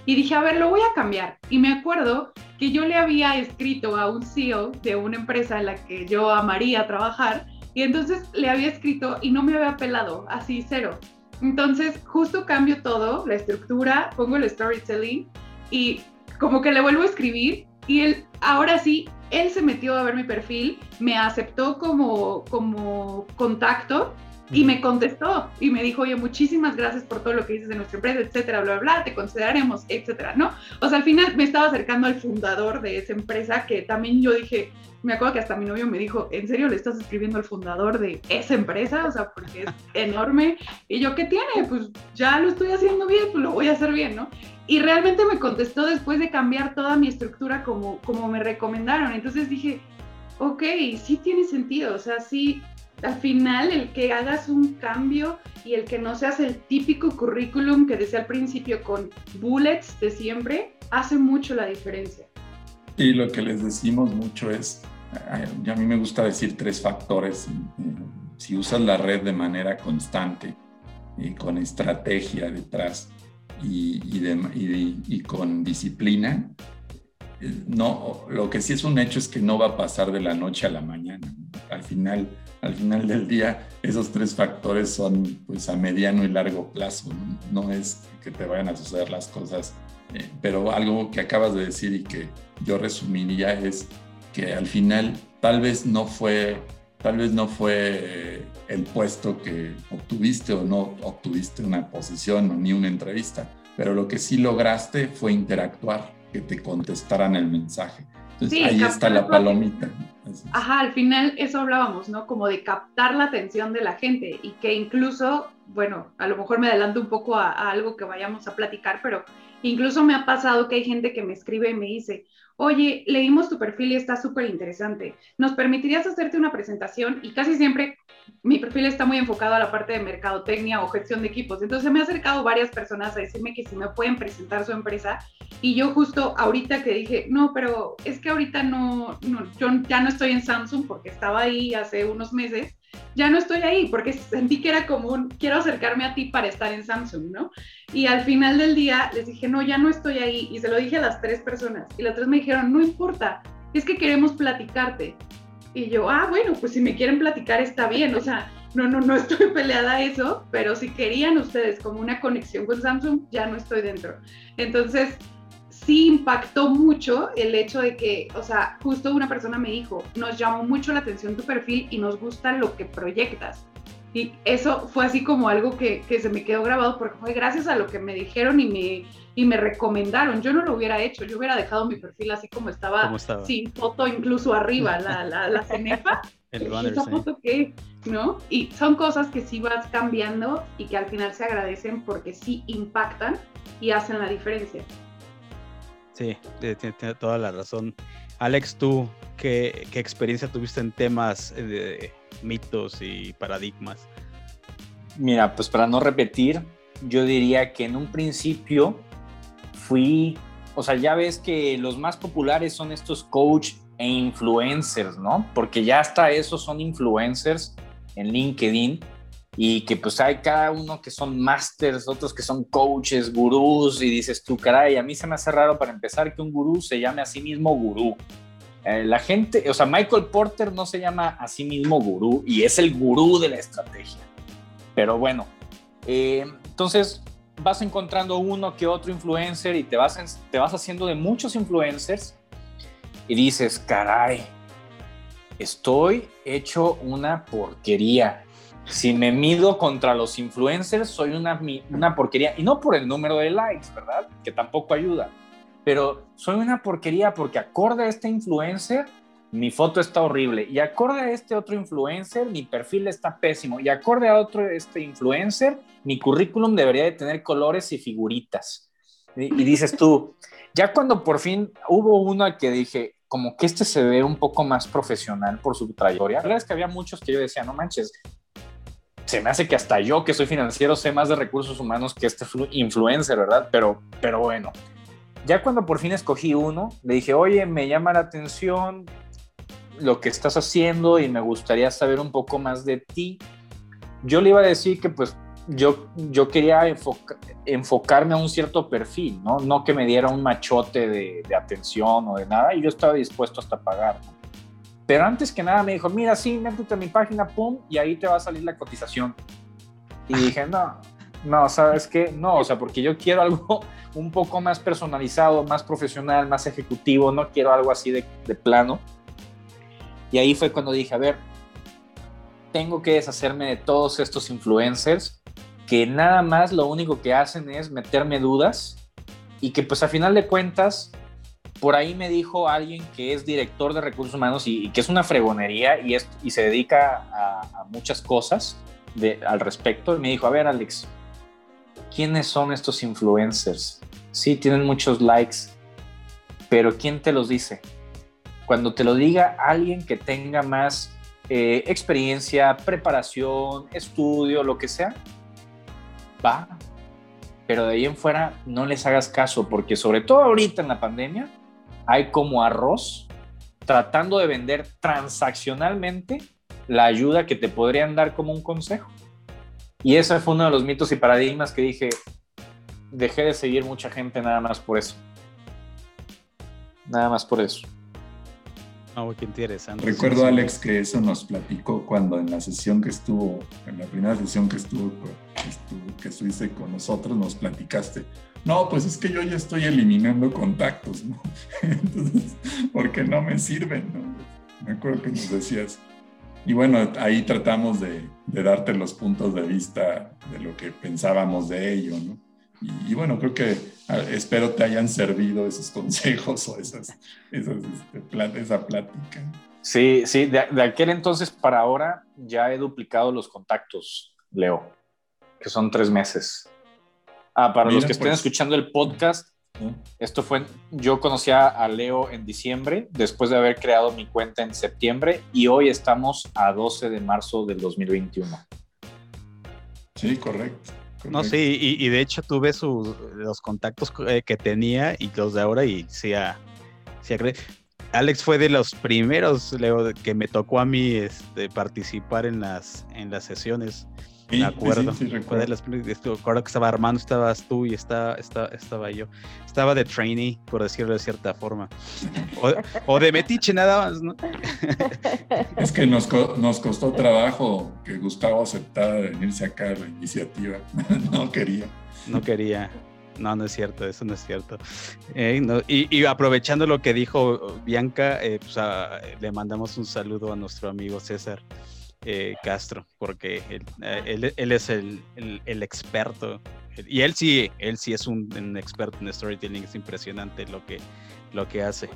y dije, a ver, lo voy a cambiar. Y me acuerdo que yo le había escrito a un CEO de una empresa en la que yo amaría trabajar, y entonces le había escrito y no me había pelado, así cero. Entonces, justo cambio todo, la estructura, pongo el storytelling y como que le vuelvo a escribir y él, ahora sí, él se metió a ver mi perfil, me aceptó como, como contacto y me contestó y me dijo, oye, muchísimas gracias por todo lo que dices de nuestra empresa, etcétera, bla, bla, bla, te consideraremos, etcétera, ¿no? O sea, al final me estaba acercando al fundador de esa empresa que también yo dije, me acuerdo que hasta mi novio me dijo, ¿en serio le estás escribiendo al fundador de esa empresa? O sea, porque es enorme. Y yo, ¿qué tiene? Pues ya lo estoy haciendo bien, pues lo voy a hacer bien, ¿no? Y realmente me contestó después de cambiar toda mi estructura como, como me recomendaron. Entonces dije, ok, sí tiene sentido. O sea, sí, al final el que hagas un cambio y el que no seas el típico currículum que decía al principio con bullets de siempre, hace mucho la diferencia. Y lo que les decimos mucho es, a mí me gusta decir tres factores. Si usas la red de manera constante y con estrategia detrás, y, y, con disciplina, eh, no, lo que sí es un hecho es que no va a pasar de la noche a la mañana. Al final, al final del día, esos tres factores son pues a mediano y largo plazo. No, es que te vayan a suceder las cosas, eh, pero algo que acabas de decir y que yo resumiría es que al final tal vez no fue tal vez no fue el puesto que obtuviste o no obtuviste una posición ni una entrevista, pero lo que sí lograste fue interactuar, que te contestaran el mensaje. Entonces ahí está la palomita. Ajá, al final eso hablábamos, ¿no? Como de captar la atención de la gente y que incluso, bueno, a lo mejor me adelanto un poco a, a algo que vayamos a platicar, pero incluso me ha pasado que hay gente que me escribe y me dice, oye, leímos tu perfil y está súper interesante. ¿Nos permitirías hacerte una presentación? Y casi siempre mi perfil está muy enfocado a la parte de mercadotecnia o gestión de equipos. Entonces me ha acercado varias personas a decirme que si me pueden presentar su empresa. Y yo justo ahorita que dije, no, pero es que ahorita no, no, yo ya no estoy en Samsung porque estaba ahí hace unos meses, ya no estoy ahí porque sentí que era común, quiero acercarme a ti para estar en Samsung, ¿no? Y al final del día les dije, no, ya no estoy ahí. Y se lo dije a las tres personas. Y las tres me dijeron, no importa, es que queremos platicarte. Y yo, ah, bueno, pues si me quieren platicar está bien, o sea, no, no, no estoy peleada a eso, pero si querían ustedes como una conexión con Samsung, ya no estoy dentro. Entonces, sí impactó mucho el hecho de que, o sea, justo una persona me dijo, nos llamó mucho la atención tu perfil y nos gusta lo que proyectas. Y eso fue así como algo que, que, se me quedó grabado porque fue gracias a lo que me dijeron y me, y me recomendaron. Yo no lo hubiera hecho, yo hubiera dejado mi perfil así como estaba, sin foto incluso arriba, la, la, la cenefa. El ¿Esa foto qué? ¿No? Y son cosas que sí vas cambiando y que al final se agradecen porque sí impactan y hacen la diferencia. Sí, tiene toda la razón. Alex, tú, ¿qué, experiencia tuviste en temas de mitos y paradigmas? Mira, pues para no repetir, yo diría que en un principio fui, o sea, ya ves que los más populares son estos coach e influencers, ¿no? Porque ya hasta esos son influencers en LinkedIn y que pues hay cada uno que son masters, otros que son coaches, gurús y dices tú, caray, a mí se me hace raro para empezar que un gurú se llame a sí mismo gurú. Eh, la gente, o sea, Michael Porter no se llama a sí mismo gurú y es el gurú de la estrategia. Pero bueno, eh, entonces vas encontrando uno que otro influencer y te vas, te vas haciendo de muchos influencers y dices, caray, estoy hecho una porquería. Si me mido contra los influencers, soy una, una porquería. Y no por el número de likes, ¿verdad? Que tampoco ayuda. Pero soy una porquería porque acorde a este influencer, mi foto está horrible. Y acorde a este otro influencer, mi perfil está pésimo. Y acorde a otro este influencer, mi currículum debería de tener colores y figuritas. Y, y dices tú, ya cuando por fin hubo uno al que dije, como que este se ve un poco más profesional por su trayectoria. La verdad es que había muchos que yo decía, no manches, se me hace que hasta yo que soy financiero sé más de recursos humanos que este influencer, ¿verdad? Pero, pero bueno, ya cuando por fin escogí uno, le dije, oye, me llama la atención lo que estás haciendo y me gustaría saber un poco más de ti. Yo le iba a decir que pues yo, yo quería enfocarme a un cierto perfil, ¿no? No que me diera un machote de, atención o de nada, y yo estaba dispuesto hasta pagar, Pero antes que nada me dijo, mira, sí, métete a mi página, pum, y ahí te va a salir la cotización. Y dije, no, no, ¿sabes qué? No, o sea, porque yo quiero algo un poco más personalizado, más profesional, más ejecutivo, no quiero algo así de, de plano. Y ahí fue cuando dije, a ver, tengo que deshacerme de todos estos influencers que nada más lo único que hacen es meterme dudas y que pues a final de cuentas, por ahí me dijo alguien que es director de recursos humanos y, que es una fregonería y, es, y se dedica a, muchas cosas al respecto. Y me dijo, a ver Alex, ¿quiénes son estos influencers? Sí, tienen muchos likes, pero ¿quién te los dice? Cuando te lo diga alguien que tenga más eh, experiencia, preparación, estudio, lo que sea, va, pero de ahí en fuera no les hagas caso, porque sobre todo ahorita en la pandemia hay como arroz tratando de vender transaccionalmente la ayuda que te podrían dar como un consejo. Y ese fue uno de los mitos y paradigmas que dije, dejé de seguir mucha gente nada más por eso. Nada más por eso. Oh, qué interesante. Recuerdo, Alex, que eso nos platicó cuando en la sesión que estuvo, en la primera sesión que estuvo, que, estuviste con nosotros, nos platicaste. No, pues es que yo ya estoy eliminando contactos, ¿no? Entonces, porque no me sirven, ¿no? Me acuerdo que nos decías. Y bueno, ahí tratamos de, de darte los puntos de vista de lo que pensábamos de ello, ¿no? Y, bueno, creo que ah, espero te hayan servido esos consejos o esas, esas este, esa plática. Sí, sí, de, aquel entonces para ahora ya he duplicado los contactos, Leo, que son tres meses. Ah, para los que estén pues. escuchando el podcast, esto fue, yo conocí a Leo en diciembre, después de haber creado mi cuenta en septiembre, y hoy estamos a 12 de marzo del 2021. Sí, correcto. No, sí, y, de hecho tuve sus, los contactos eh, que tenía y los de ahora y sí, a, sí Alex fue de los primeros, Leo, que me tocó a mí este, participar en las, en las sesiones me acuerdo. Sí, recuerdo. que estaba Armando, estabas tú y estaba, estaba yo. Estaba de trainee, por decirlo de cierta forma. O, de metiche nada más, ¿no? Es que nos, nos costó trabajo que Gustavo aceptara venirse acá a la iniciativa. No quería. No quería. No, no es cierto, eso no es cierto. Eh, y, aprovechando lo que dijo Bianca, eh, pues, le mandamos un saludo a nuestro amigo César. Eh, Castro, porque él, eh, es el, experto. Y él sí, él sí es un, experto en storytelling, es impresionante lo que, lo que hace.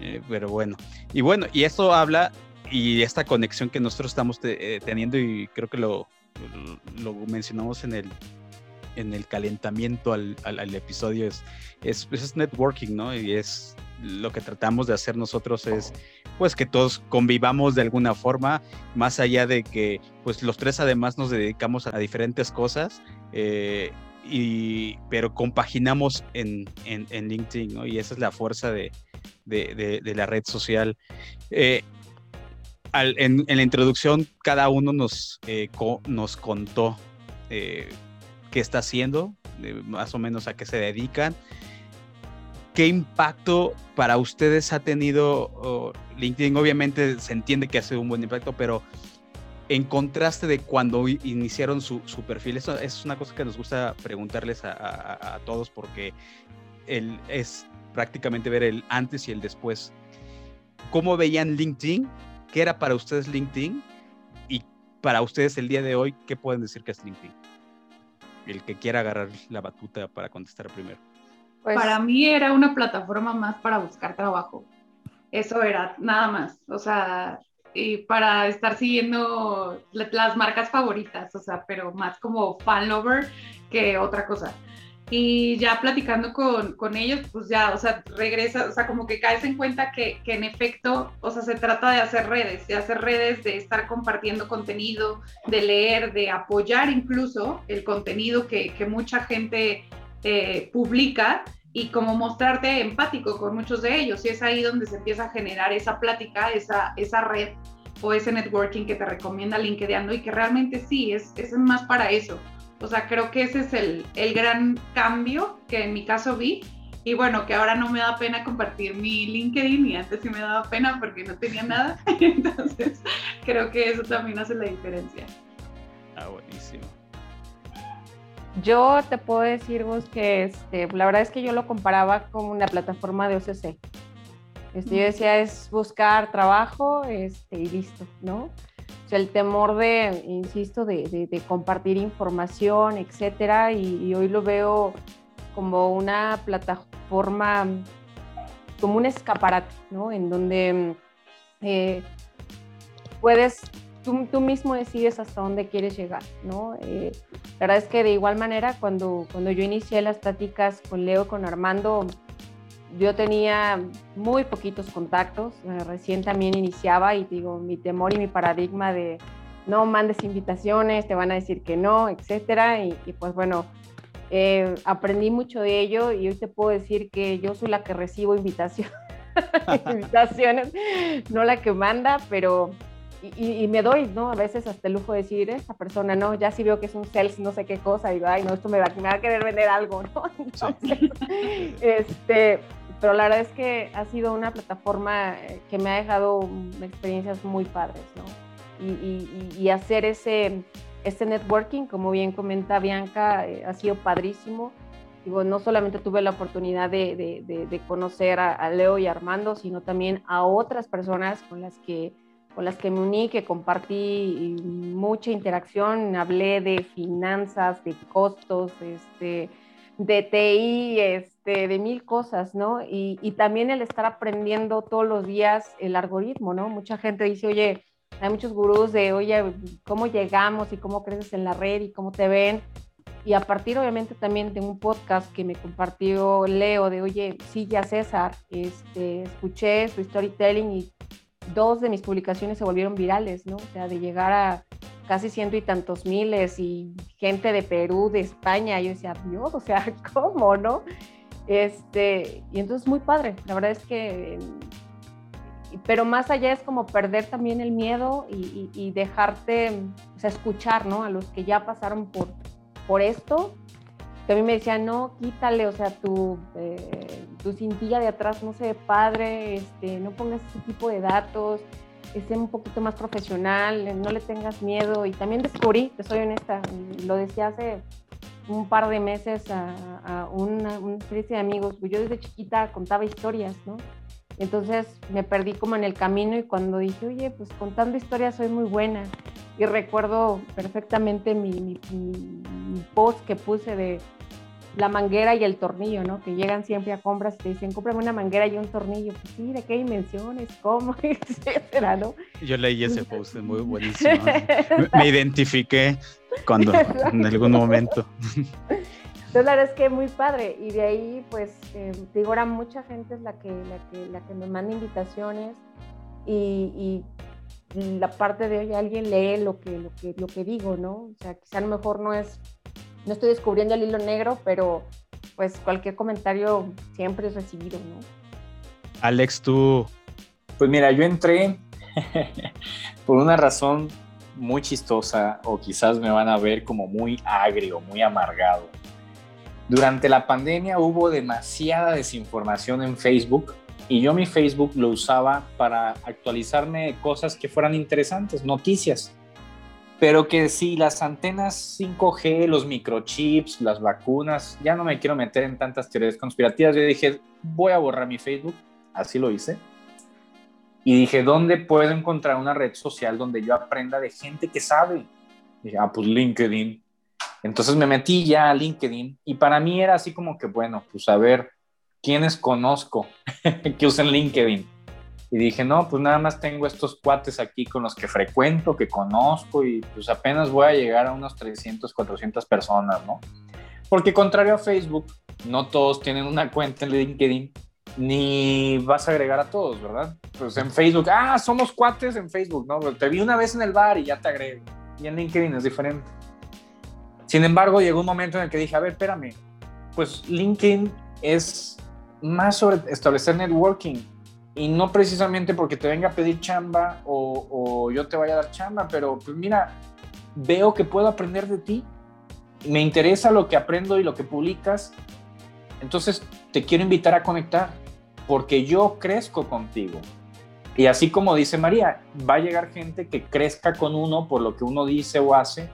Eh, pero bueno, y bueno, y esto habla y esta conexión que nosotros estamos teniendo y creo que lo, lo, mencionamos en el, en el calentamiento al, al, episodio es, es, es, networking, ¿no? Y es lo que tratamos de hacer nosotros es pues que todos convivamos de alguna forma, más allá de que pues los tres además nos dedicamos a diferentes cosas, eh, y, pero compaginamos en, en, LinkedIn, ¿no? Y esa es la fuerza de, de, la red social. Eh, en, en, la introducción, cada uno nos, eh, nos contó qué está haciendo, más o menos a qué se dedican. ¿Qué impacto para ustedes ha tenido LinkedIn? Obviamente se entiende que ha sido un buen impacto, pero en contraste de cuando iniciaron su, perfil, eso, es una cosa que nos gusta preguntarles a, todos porque es prácticamente ver el antes y el después. ¿Cómo veían LinkedIn? ¿Qué era para ustedes LinkedIn? Y para ustedes el día de hoy, ¿qué pueden decir que es LinkedIn? El que quiera agarrar la batuta para contestar primero. Pues para mí era una plataforma más para buscar trabajo. Eso era, nada más. O sea, y para estar siguiendo las marcas favoritas, o sea, pero más como fan lover que otra cosa. Y ya platicando con, con, ellos, pues ya, o sea, regresa, o sea, como que caes en cuenta que, que, en efecto, o sea, se trata de hacer redes, de hacer redes, de estar compartiendo contenido, de leer, de apoyar incluso el contenido que, que mucha gente eh, publica y como mostrarte empático con muchos de ellos. Y es ahí donde se empieza a generar esa plática, esa, esa red o ese networking que te recomienda LinkedIn y que realmente sí, es, es más para eso. O sea, creo que ese es el, el gran cambio que en mi caso vi. Y bueno, que ahora no me da pena compartir mi LinkedIn y antes sí me daba pena porque no tenía nada. Entonces, creo que eso también hace la diferencia. Ah, buenísimo. Yo te puedo decir, vos, que este, la verdad es que yo lo comparaba con una plataforma de OCC. Este, yo decía, es buscar trabajo este, y listo, ¿no? O sea, el temor de, insisto, de, de, compartir información, etcétera, y, hoy lo veo como una plataforma, como un escaparate, ¿no? En donde eh, puedes tú, mismo decides hasta dónde quieres llegar, ¿no? Eh, la verdad es que de igual manera, cuando, cuando yo inicié las pláticas con Leo, con Armando, yo tenía muy poquitos contactos, eh, recién también iniciaba y digo, mi temor y mi paradigma de no mandes invitaciones, te van a decir que no, etcétera, y, pues bueno, eh, aprendí mucho de ello y hoy te puedo decir que yo soy la que recibo invitaciones, no la que manda, pero y, me doy, ¿no? A veces hasta el lujo de decir, esta persona, no, ya sí veo que es un sales, no sé qué cosa, y digo, ay, no, esto me va, me va a querer vender algo, ¿no? este, pero la verdad es que ha sido una plataforma eh, que me ha dejado experiencias muy padres, ¿no? Y, y hacer ese, ese networking, como bien comenta Bianca, eh, ha sido padrísimo. Digo, no solamente tuve la oportunidad de, de, de conocer a, a Leo y Armando, sino también a otras personas con las que con las que me uní, que compartí mucha interacción, hablé de finanzas, de costos, este, de TI, este, de mil cosas, ¿no? Y, y, también el estar aprendiendo todos los días el algoritmo, ¿no? Mucha gente dice, oye, hay muchos gurús de, oye, ¿cómo llegamos y cómo creces en la red y cómo te ven? Y a partir, obviamente, también de un podcast que me compartió Leo de, oye, sí, ya César, este, escuché su storytelling y dos de mis publicaciones se volvieron virales, ¿no? O sea, de llegar a casi ciento y tantos miles y gente de Perú, de España, yo decía, Dios, o sea, ¿cómo, no? Este, y entonces muy padre, la verdad es que, pero más allá es como perder también el miedo y, dejarte, o sea, escuchar, ¿no? A los que ya pasaron por, por esto, que a mí me decían, no, quítale, o sea, tu, eh, tu cintilla de atrás no se ve padre, este, no pongas ese tipo de datos, esté un poquito más profesional, no le tengas miedo. Y también descubrí, te soy honesta, lo decía hace un par de meses a, una, especie de amigos, yo desde chiquita contaba historias, ¿no? Entonces me perdí como en el camino y cuando dije, oye, pues contando historias soy muy buena. Y recuerdo perfectamente mi, mi post que puse de la manguera y el tornillo, ¿no? Que llegan siempre a compras y te dicen, cómprame una manguera y un tornillo. Pues sí, ¿de qué dimensiones? ¿Cómo? Etcétera, ¿no? Yo leí ese post, muy buenísimo. Me identifiqué cuando, en algún momento. Entonces, la verdad es que muy padre. Y de ahí, pues, eh, digo, ahora mucha gente es la que, la que, la que me manda invitaciones y, y la parte de hoy alguien lee lo que, lo que, lo que digo, ¿no? O sea, quizá a lo mejor no es no estoy descubriendo el hilo negro, pero pues cualquier comentario siempre es recibido, ¿no? Alex, tú. Pues mira, yo entré por una razón muy chistosa o quizás me van a ver como muy agrio, muy amargado. Durante la pandemia hubo demasiada desinformación en Facebook y yo mi Facebook lo usaba para actualizarme cosas que fueran interesantes, noticias pero que si las antenas 5G, los microchips, las vacunas, ya no me quiero meter en tantas teorías conspirativas, yo dije, voy a borrar mi Facebook, así lo hice. Y dije, ¿dónde puedo encontrar una red social donde yo aprenda de gente que sabe? dije, ah, pues LinkedIn. Entonces me metí ya a LinkedIn y para mí era así como que, bueno, pues a ver, ¿quiénes conozco que usen LinkedIn? Y dije, no, pues nada más tengo estos cuates aquí con los que frecuento, que conozco y pues apenas voy a llegar a unos 300, 400 personas, ¿no? Porque contrario a Facebook, no todos tienen una cuenta en LinkedIn, ni vas a agregar a todos, ¿verdad? Pues en Facebook, ah, somos cuates en Facebook, ¿no? Te vi una vez en el bar y ya te agrego. Y en LinkedIn es diferente. Sin embargo, llegó un momento en el que dije, a ver, espérame, pues LinkedIn es más sobre establecer networking y no precisamente porque te venga a pedir chamba o, yo te vaya a dar chamba, pero pues mira, veo que puedo aprender de ti, me interesa lo que aprendo y lo que publicas, entonces te quiero invitar a conectar, porque yo crezco contigo. Y así como dice María, va a llegar gente que crezca con uno por lo que uno dice o hace.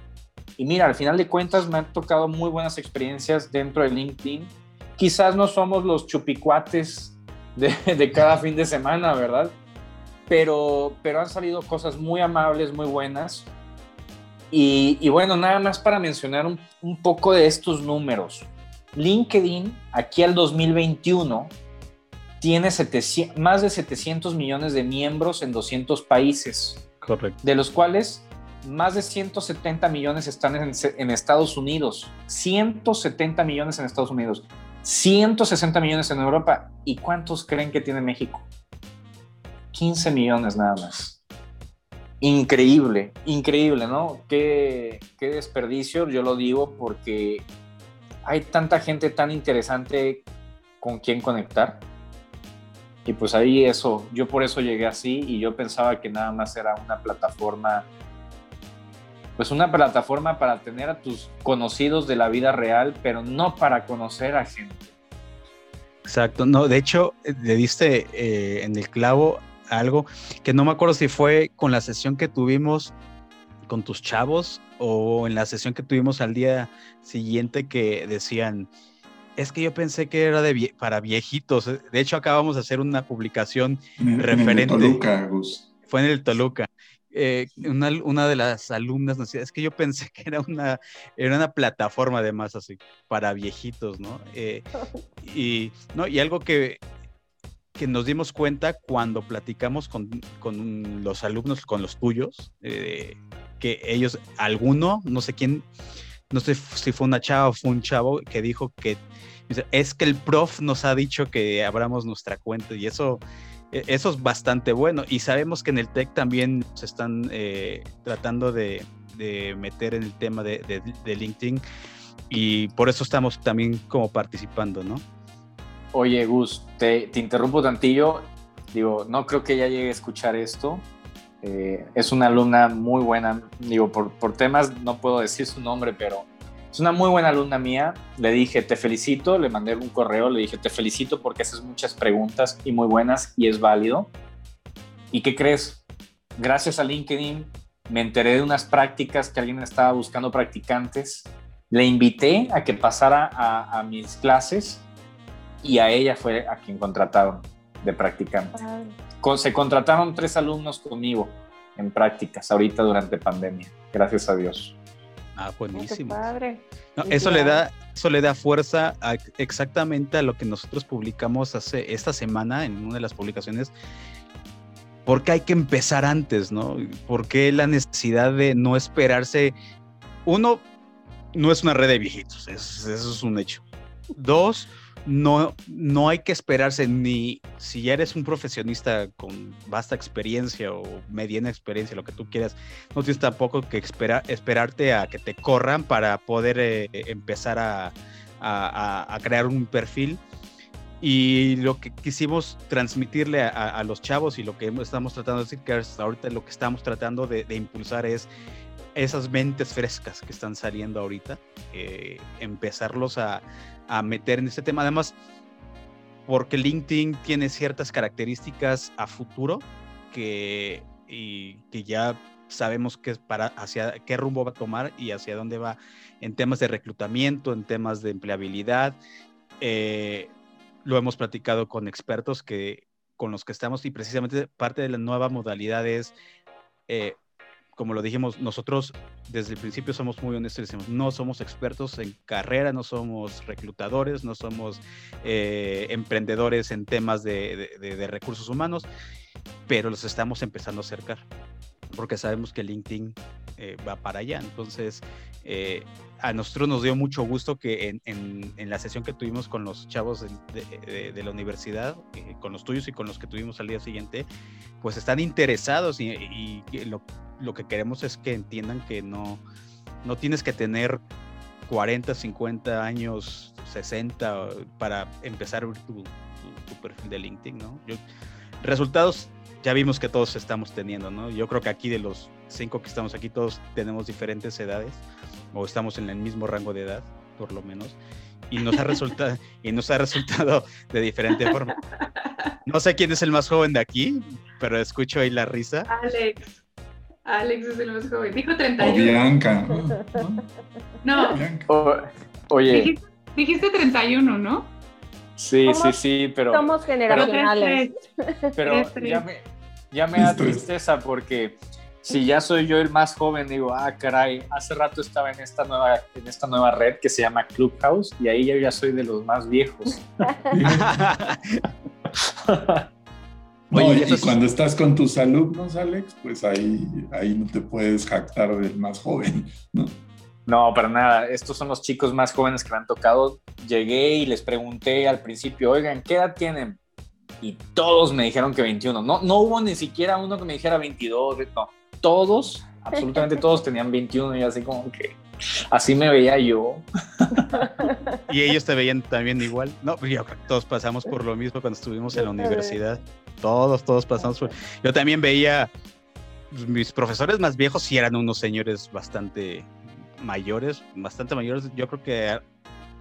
Y mira, al final de cuentas me han tocado muy buenas experiencias dentro de LinkedIn. Quizás no somos los chupicuates de, cada fin de semana, ¿verdad? Pero, pero han salido cosas muy amables, muy buenas. Y, bueno, nada más para mencionar un, poco de estos números. LinkedIn, aquí al 2021, tiene más de 700 millones de miembros en 200 países. Correcto. De los cuales más de 170 millones están en, en, Estados Unidos. 170 millones en Estados Unidos. 160 millones en Europa. ¿Y cuántos creen que tiene México? 15 millones nada más. Increíble, increíble, ¿no? Qué, qué desperdicio, yo lo digo porque hay tanta gente tan interesante con quien conectar. Y pues ahí eso, yo por eso llegué así y yo pensaba que nada más era una plataforma pues una plataforma para tener a tus conocidos de la vida real, pero no para conocer a gente. Exacto, no, de hecho, le diste eh, en el clavo algo que no me acuerdo si fue con la sesión que tuvimos con tus chavos o en la sesión que tuvimos al día siguiente que decían, es que yo pensé que era de para viejitos. De hecho, acabamos de hacer una publicación referente. En el Toluca, Fue en el Toluca. Eh, una, de las alumnas nos decía, es que yo pensé que era una, era una plataforma además así, para viejitos, ¿no? Eh, y, ¿no? y algo que, que nos dimos cuenta cuando platicamos con, con los alumnos, con los tuyos, eh, que ellos, alguno, no sé quién, no sé si fue una chava o fue un chavo que dijo que es que el prof nos ha dicho que abramos nuestra cuenta y eso eso es bastante bueno. Y sabemos que en el TEC también se están eh, tratando de, meter en el tema de, LinkedIn y por eso estamos también como participando, ¿no? Oye, Gus, te, interrumpo tantillo. Digo, no creo que ella llegue a escuchar esto. Eh, es una alumna muy buena. Digo, por, por temas no puedo decir su nombre, pero es una muy buena alumna mía. Le dije, te felicito, le mandé un correo, le dije, te felicito porque haces muchas preguntas y muy buenas y es válido. ¿Y qué crees? Gracias a LinkedIn me enteré de unas prácticas que alguien estaba buscando practicantes. Le invité a que pasara a, mis clases y a ella fue a quien contrataron de practicante. Se contrataron tres alumnos conmigo en prácticas ahorita durante pandemia, gracias a Dios. Ah, buenísimo. eso, le da, eso le da fuerza exactamente a lo que nosotros publicamos hace esta semana en una de las publicaciones. Porque hay que empezar antes, ¿no? Porque la necesidad de no esperarse? Uno, no es una red de viejitos, eso es un hecho. Dos, no, no hay que esperarse ni si ya eres un profesionista con vasta experiencia o mediana experiencia, lo que tú quieras, no tienes tampoco que esperar, esperarte a que te corran para poder eh, empezar a, crear un perfil. Y lo que quisimos transmitirle a, los chavos y lo que estamos tratando de decir, que ahorita lo que estamos tratando de, impulsar es esas mentes frescas que están saliendo ahorita, eh, empezarlos a, a meter en este tema. Además, porque LinkedIn tiene ciertas características a futuro que, y, que ya sabemos que para hacia qué rumbo va a tomar y hacia dónde va en temas de reclutamiento, en temas de empleabilidad. Eh, lo hemos platicado con expertos que con los que estamos y precisamente parte de la nueva modalidad es eh, como lo dijimos, nosotros desde el principio somos muy honestos y decimos, no somos expertos en carrera, no somos reclutadores, no somos eh, emprendedores en temas de, recursos humanos, pero los estamos empezando a acercar, porque sabemos que LinkedIn eh, va para allá. Entonces, eh, a nosotros nos dio mucho gusto que en, la sesión que tuvimos con los chavos de, la universidad, con los tuyos y con los que tuvimos al día siguiente, pues están interesados y, y lo lo que queremos es que entiendan que no, no tienes que tener 40, 50 años, 60 para empezar a abrir tu, perfil de LinkedIn, ¿no? resultados ya vimos que todos estamos teniendo, ¿no? Yo creo que aquí de los cinco que estamos aquí, todos tenemos diferentes edades o estamos en el mismo rango de edad, por lo menos. Y nos ha resultado, y nos ha resultado de diferente forma. No sé quién es el más joven de aquí, pero escucho ahí la risa. Alex. Alex es el más joven. Dijo 31. O Bianca. No. oye. Dijiste, 31, ¿no? Sí, sí, sí, pero. Somos generacionales. Pero, ya me, ya me da tristeza porque si ya soy yo el más joven, digo, ah, caray, hace rato estaba en esta nueva, en esta nueva red que se llama Clubhouse y ahí yo ya soy de los más viejos. Oye, y cuando estás con tus alumnos, Alex, pues ahí, ahí no te puedes jactar del más joven, ¿no? No, para nada. Estos son los chicos más jóvenes que me han tocado. Llegué y les pregunté al principio, oigan, ¿qué edad tienen? Y todos me dijeron que 21. No, no hubo ni siquiera uno que me dijera 22. No, todos, absolutamente todos tenían 21 y así como que así me veía yo. y ellos te veían también igual. No, pues yo todos pasamos por lo mismo cuando estuvimos en la universidad. Todos, todos pasamos por. Yo también veía. Pues, mis profesores más viejos sí eran unos señores bastante mayores, bastante mayores. Yo creo que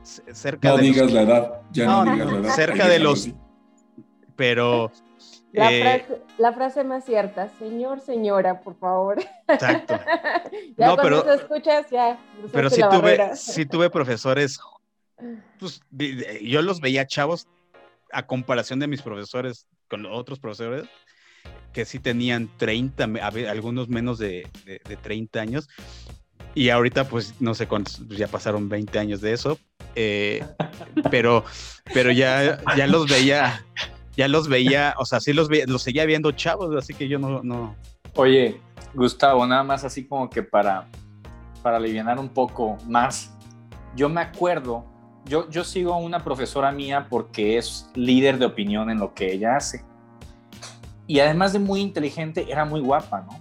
cerca no digas la edad, ya no, digas la edad. Cerca de los. Pero. La, eh, frase, la, frase, más cierta, señor, señora, por favor. Exacto. ya no, cuando pero, escuchas, ya. Pero sí tuve, sí tuve profesores, pues yo los veía chavos a comparación de mis profesores con otros profesores que sí tenían 30, algunos menos de, de, 30 años. Y ahorita, pues, no sé cuántos, pues, ya pasaron 20 años de eso. Eh, pero, pero ya, ya los veía, ya los veía, o sea, sí los, veía, los seguía viendo chavos, así que yo no, no. Oye, Gustavo, nada más así como que para, para aliviar un poco más. Yo me acuerdo yo, sigo a una profesora mía porque es líder de opinión en lo que ella hace. y además de muy inteligente, era muy guapa, ¿no?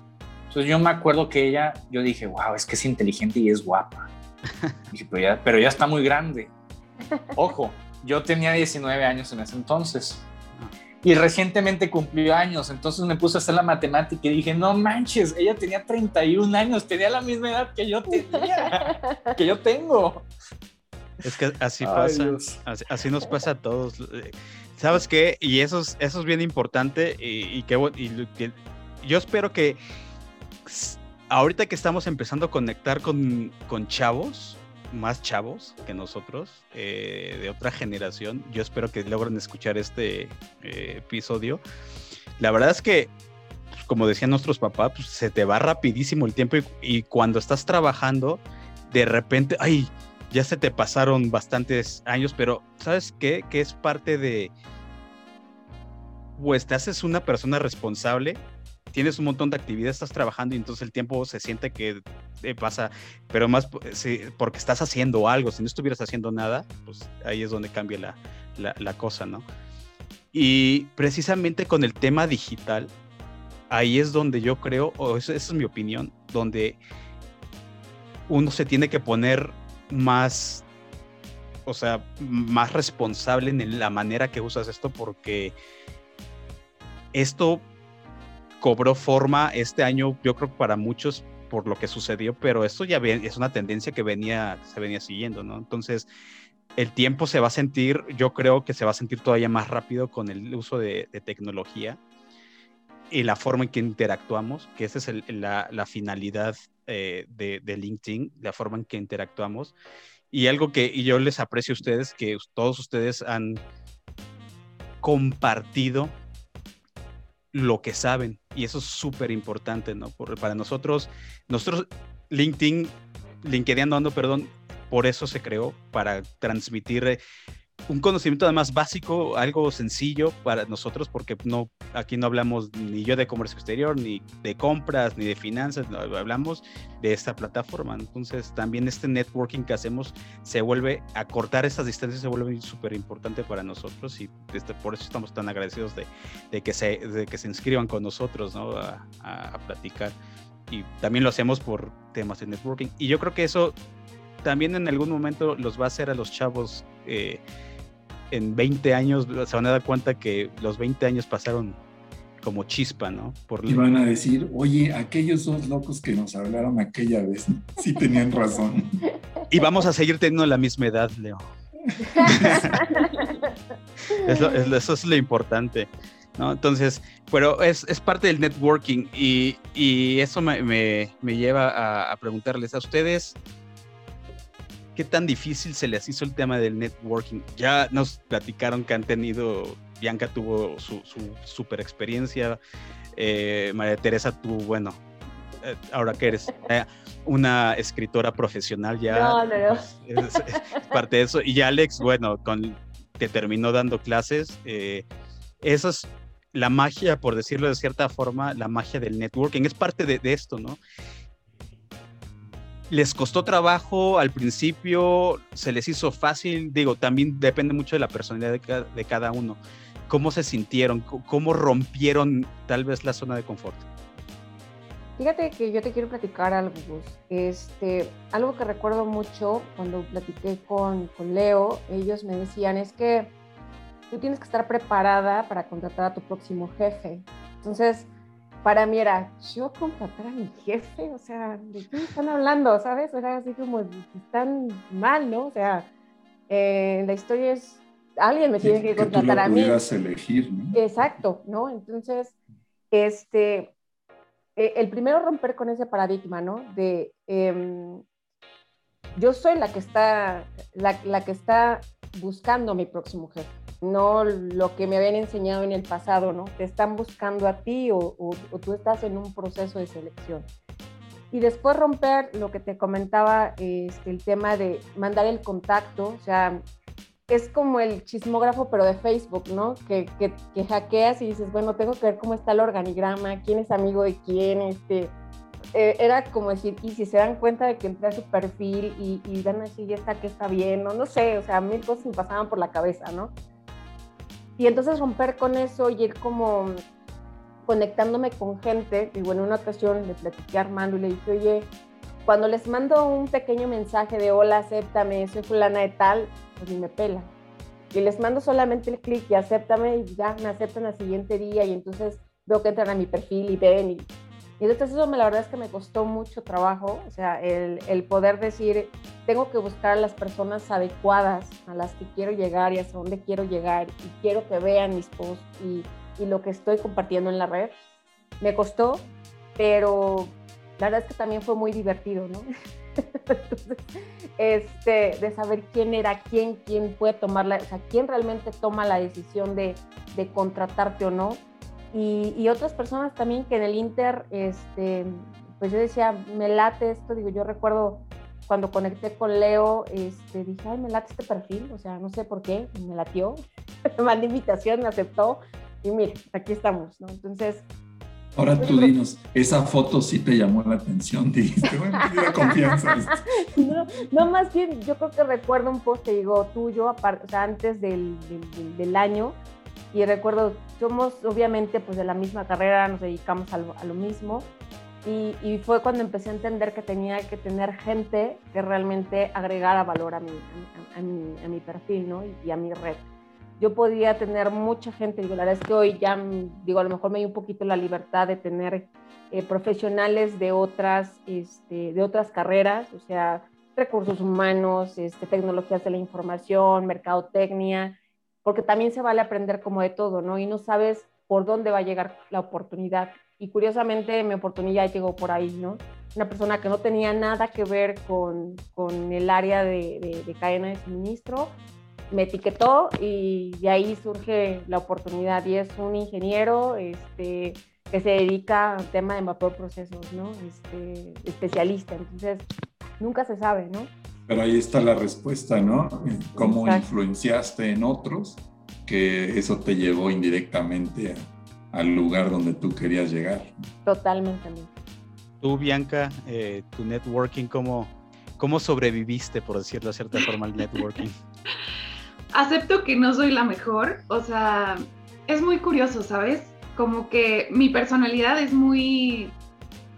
Entonces yo me acuerdo que ella, yo dije, wow, es que es inteligente y es guapa. dije, pero, ya, pero ya está muy grande. Ojo, yo tenía 19 años en ese entonces. Y recientemente cumplió años, entonces me puse a hacer la matemática y dije, no manches, ella tenía 31 años, tenía la misma edad que yo tenía, que yo tengo. Es que así pasa, así, nos pasa a todos. ¿Sabes qué? Y eso es, eso es bien importante y, que, yo espero que ahorita que estamos empezando a conectar con, con chavos, más chavos que nosotros, eh, de otra generación, yo espero que logren escuchar este eh, episodio. La verdad es que, pues, como decían nuestros papás, pues, se te va rapidísimo el tiempo y, cuando estás trabajando, de repente, ay, ya se te pasaron bastantes años, pero ¿sabes qué? Que es parte de, pues te haces una persona responsable, tienes un montón de actividades, estás trabajando y entonces el tiempo se siente que pasa, pero más porque estás haciendo algo, si no estuvieras haciendo nada, pues ahí es donde cambia la, la, cosa, ¿no? Y precisamente con el tema digital, ahí es donde yo creo, o esa es mi opinión, donde uno se tiene que poner más, o sea, más responsable en la manera que usas esto porque esto cobró forma este año, yo creo que para muchos por lo que sucedió, pero esto ya es una tendencia que venía, se venía siguiendo, ¿no? Entonces, el tiempo se va a sentir, yo creo que se va a sentir todavía más rápido con el uso de, tecnología y la forma en que interactuamos, que esa es la, finalidad eh, de, de, LinkedIn, la forma en que interactuamos. Y algo que yo les aprecio a ustedes, que todos ustedes han compartido lo que saben. Y eso es súper importante, ¿no? para nosotros, nosotros, LinkedIn, LinkedIn ando, perdón, por eso se creó, para transmitir eh, un conocimiento además básico, algo sencillo para nosotros, porque no, aquí no hablamos ni yo de comercio exterior, ni de compras, ni de finanzas, hablamos de esta plataforma. Entonces también este networking que hacemos se vuelve, a cortar esas distancias se vuelve súper importante para nosotros y este, por eso estamos tan agradecidos de, de, que, se, de que se inscriban con nosotros ¿no? a, a platicar. Y también lo hacemos por temas de networking. Y yo creo que eso también en algún momento los va a hacer a los chavos eh, en 20 años se van a dar cuenta que los 20 años pasaron como chispa, ¿no? Por... Y van a decir, oye, aquellos dos locos que nos hablaron aquella vez, sí tenían razón. Y vamos a seguir teniendo la misma edad, Leo. eso es lo importante, ¿no? Entonces, pero es, parte del networking y, eso me, lleva a, a preguntarles a ustedes, ¿Qué tan difícil se les hizo el tema del networking? Ya nos platicaron que han tenido, Bianca tuvo su, super experiencia, eh, María Teresa tuvo, bueno, eh, ahora que eres eh, una escritora profesional ya no, no, no. Es, parte de eso. Y Alex, bueno, con, que terminó dando clases, eso es la magia, por decirlo de cierta forma, la magia del networking, es parte de, de esto, ¿no? Les costó trabajo al principio, se les hizo fácil, digo, también depende mucho de la personalidad de cada, uno. ¿Cómo se sintieron? ¿Cómo rompieron tal vez la zona de confort? Fíjate que yo te quiero platicar algo, Gus. Este, algo que recuerdo mucho cuando platiqué con, con Leo, ellos me decían es que tú tienes que estar preparada para contratar a tu próximo jefe. Entonces, para mí era, yo contratar a mi jefe, o sea, ¿de qué están hablando? ¿Sabes? Era así como, están mal, ¿no? O sea, eh, la historia es, alguien me tiene que, contratar a mí. elegir, ¿no? Exacto, ¿no? Entonces, este, eh, el primero romper con ese paradigma, ¿no? De, em, yo soy la que está, la, la que está buscando a mi próximo jefe no lo que me habían enseñado en el pasado, ¿no? Te están buscando a ti o, tú estás en un proceso de selección. Y después romper lo que te comentaba, este, el tema de mandar el contacto, o sea, es como el chismógrafo, pero de Facebook, ¿no? Que, que, hackeas y dices, bueno, tengo que ver cómo está el organigrama, quién es amigo de quién, este, eh, era como decir, y si se dan cuenta de que entré a su perfil y, y van a decir, ya está, que está bien, no, no sé, o sea, mil cosas me pasaban por la cabeza, ¿no? Y entonces romper con eso y ir como conectándome con gente. Digo, en una ocasión le platiqué a Armando y le dije, oye, cuando les mando un pequeño mensaje de hola, acéptame, soy fulana de tal, pues ni me pela. Y les mando solamente el clic y acéptame y ya me aceptan al siguiente día y entonces veo que entran a mi perfil y ven y y entonces eso me, la verdad es que me costó mucho trabajo, o sea, el, el, poder decir, tengo que buscar a las personas adecuadas a las que quiero llegar y hacia dónde quiero llegar y quiero que vean mis posts y, y lo que estoy compartiendo en la red. Me costó, pero la verdad es que también fue muy divertido, ¿no? Entonces, este, de saber quién era quién, quién puede tomar la, o sea, quién realmente toma la decisión de, de contratarte o no y, otras personas también que en el Inter, este, pues yo decía, me late esto, digo, yo recuerdo cuando conecté con Leo, este, dije, ay, me late este perfil, o sea, no sé por qué, me latió, me mandó invitación, me aceptó, y mire, aquí estamos, ¿no? Entonces... Ahora tú dinos, esa foto sí te llamó la atención, dijiste, bueno, confianza. no, no, más bien, yo creo que recuerdo un post que digo tuyo, aparte, o sea, antes del, del, del año, y recuerdo, somos obviamente pues de la misma carrera, nos dedicamos a lo, mismo y, y, fue cuando empecé a entender que tenía que tener gente que realmente agregara valor a mi, a, mi, a mi, perfil ¿no? y, a mi red. Yo podía tener mucha gente, digo, la verdad es que hoy ya, digo, a lo mejor me dio un poquito la libertad de tener eh, profesionales de otras, este, de otras carreras, o sea, recursos humanos, este, tecnologías de la información, mercadotecnia, porque también se vale aprender como de todo, ¿no? Y no sabes por dónde va a llegar la oportunidad. Y curiosamente mi oportunidad llegó por ahí, ¿no? Una persona que no tenía nada que ver con, con el área de, de, cadena de suministro, me etiquetó y de ahí surge la oportunidad. Y es un ingeniero este, que se dedica al tema de mapeo procesos, ¿no? Este, especialista. Entonces, nunca se sabe, ¿no? Pero ahí está la respuesta, ¿no? Cómo influenciaste en otros, que eso te llevó indirectamente al lugar donde tú querías llegar. Totalmente. Tú, Bianca, eh, tu networking, ¿cómo, ¿cómo sobreviviste, por decirlo de cierta forma, al networking? Acepto que no soy la mejor, o sea, es muy curioso, ¿sabes? Como que mi personalidad es muy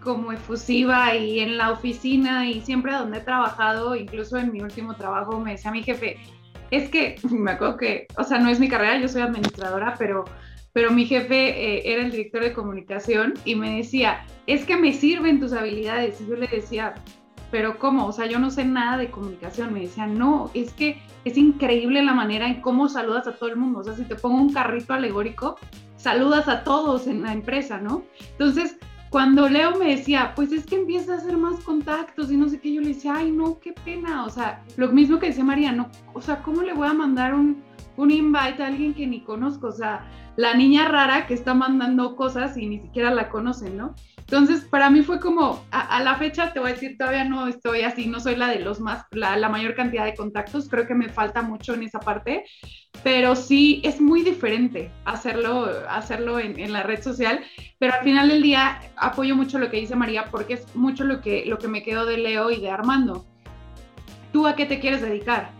como efusiva y en la oficina y siempre donde he trabajado, incluso en mi último trabajo, me decía mi jefe, es que, me acuerdo que, o sea, no es mi carrera, yo soy administradora, pero, pero mi jefe eh, era el director de comunicación y me decía, es que me sirven tus habilidades. Y yo le decía, pero ¿cómo? O sea, yo no sé nada de comunicación. Me decía, no, es que es increíble la manera en cómo saludas a todo el mundo. O sea, si te pongo un carrito alegórico, saludas a todos en la empresa, ¿no? Entonces, cuando Leo me decía, pues es que empieza a hacer más contactos y no sé qué, yo le decía, ay, no, qué pena. O sea, lo mismo que decía María, no, o sea, ¿cómo le voy a mandar un, un invite a alguien que ni conozco? O sea, la niña rara que está mandando cosas y ni siquiera la conocen, ¿no? Entonces, para mí fue como, a, la fecha te voy a decir, todavía no estoy así, no soy la de los más, la, la, mayor cantidad de contactos, creo que me falta mucho en esa parte, pero sí es muy diferente hacerlo, hacerlo en, en, la red social, pero al final del día apoyo mucho lo que dice María porque es mucho lo que, lo que me quedó de Leo y de Armando. ¿Tú a qué te quieres dedicar?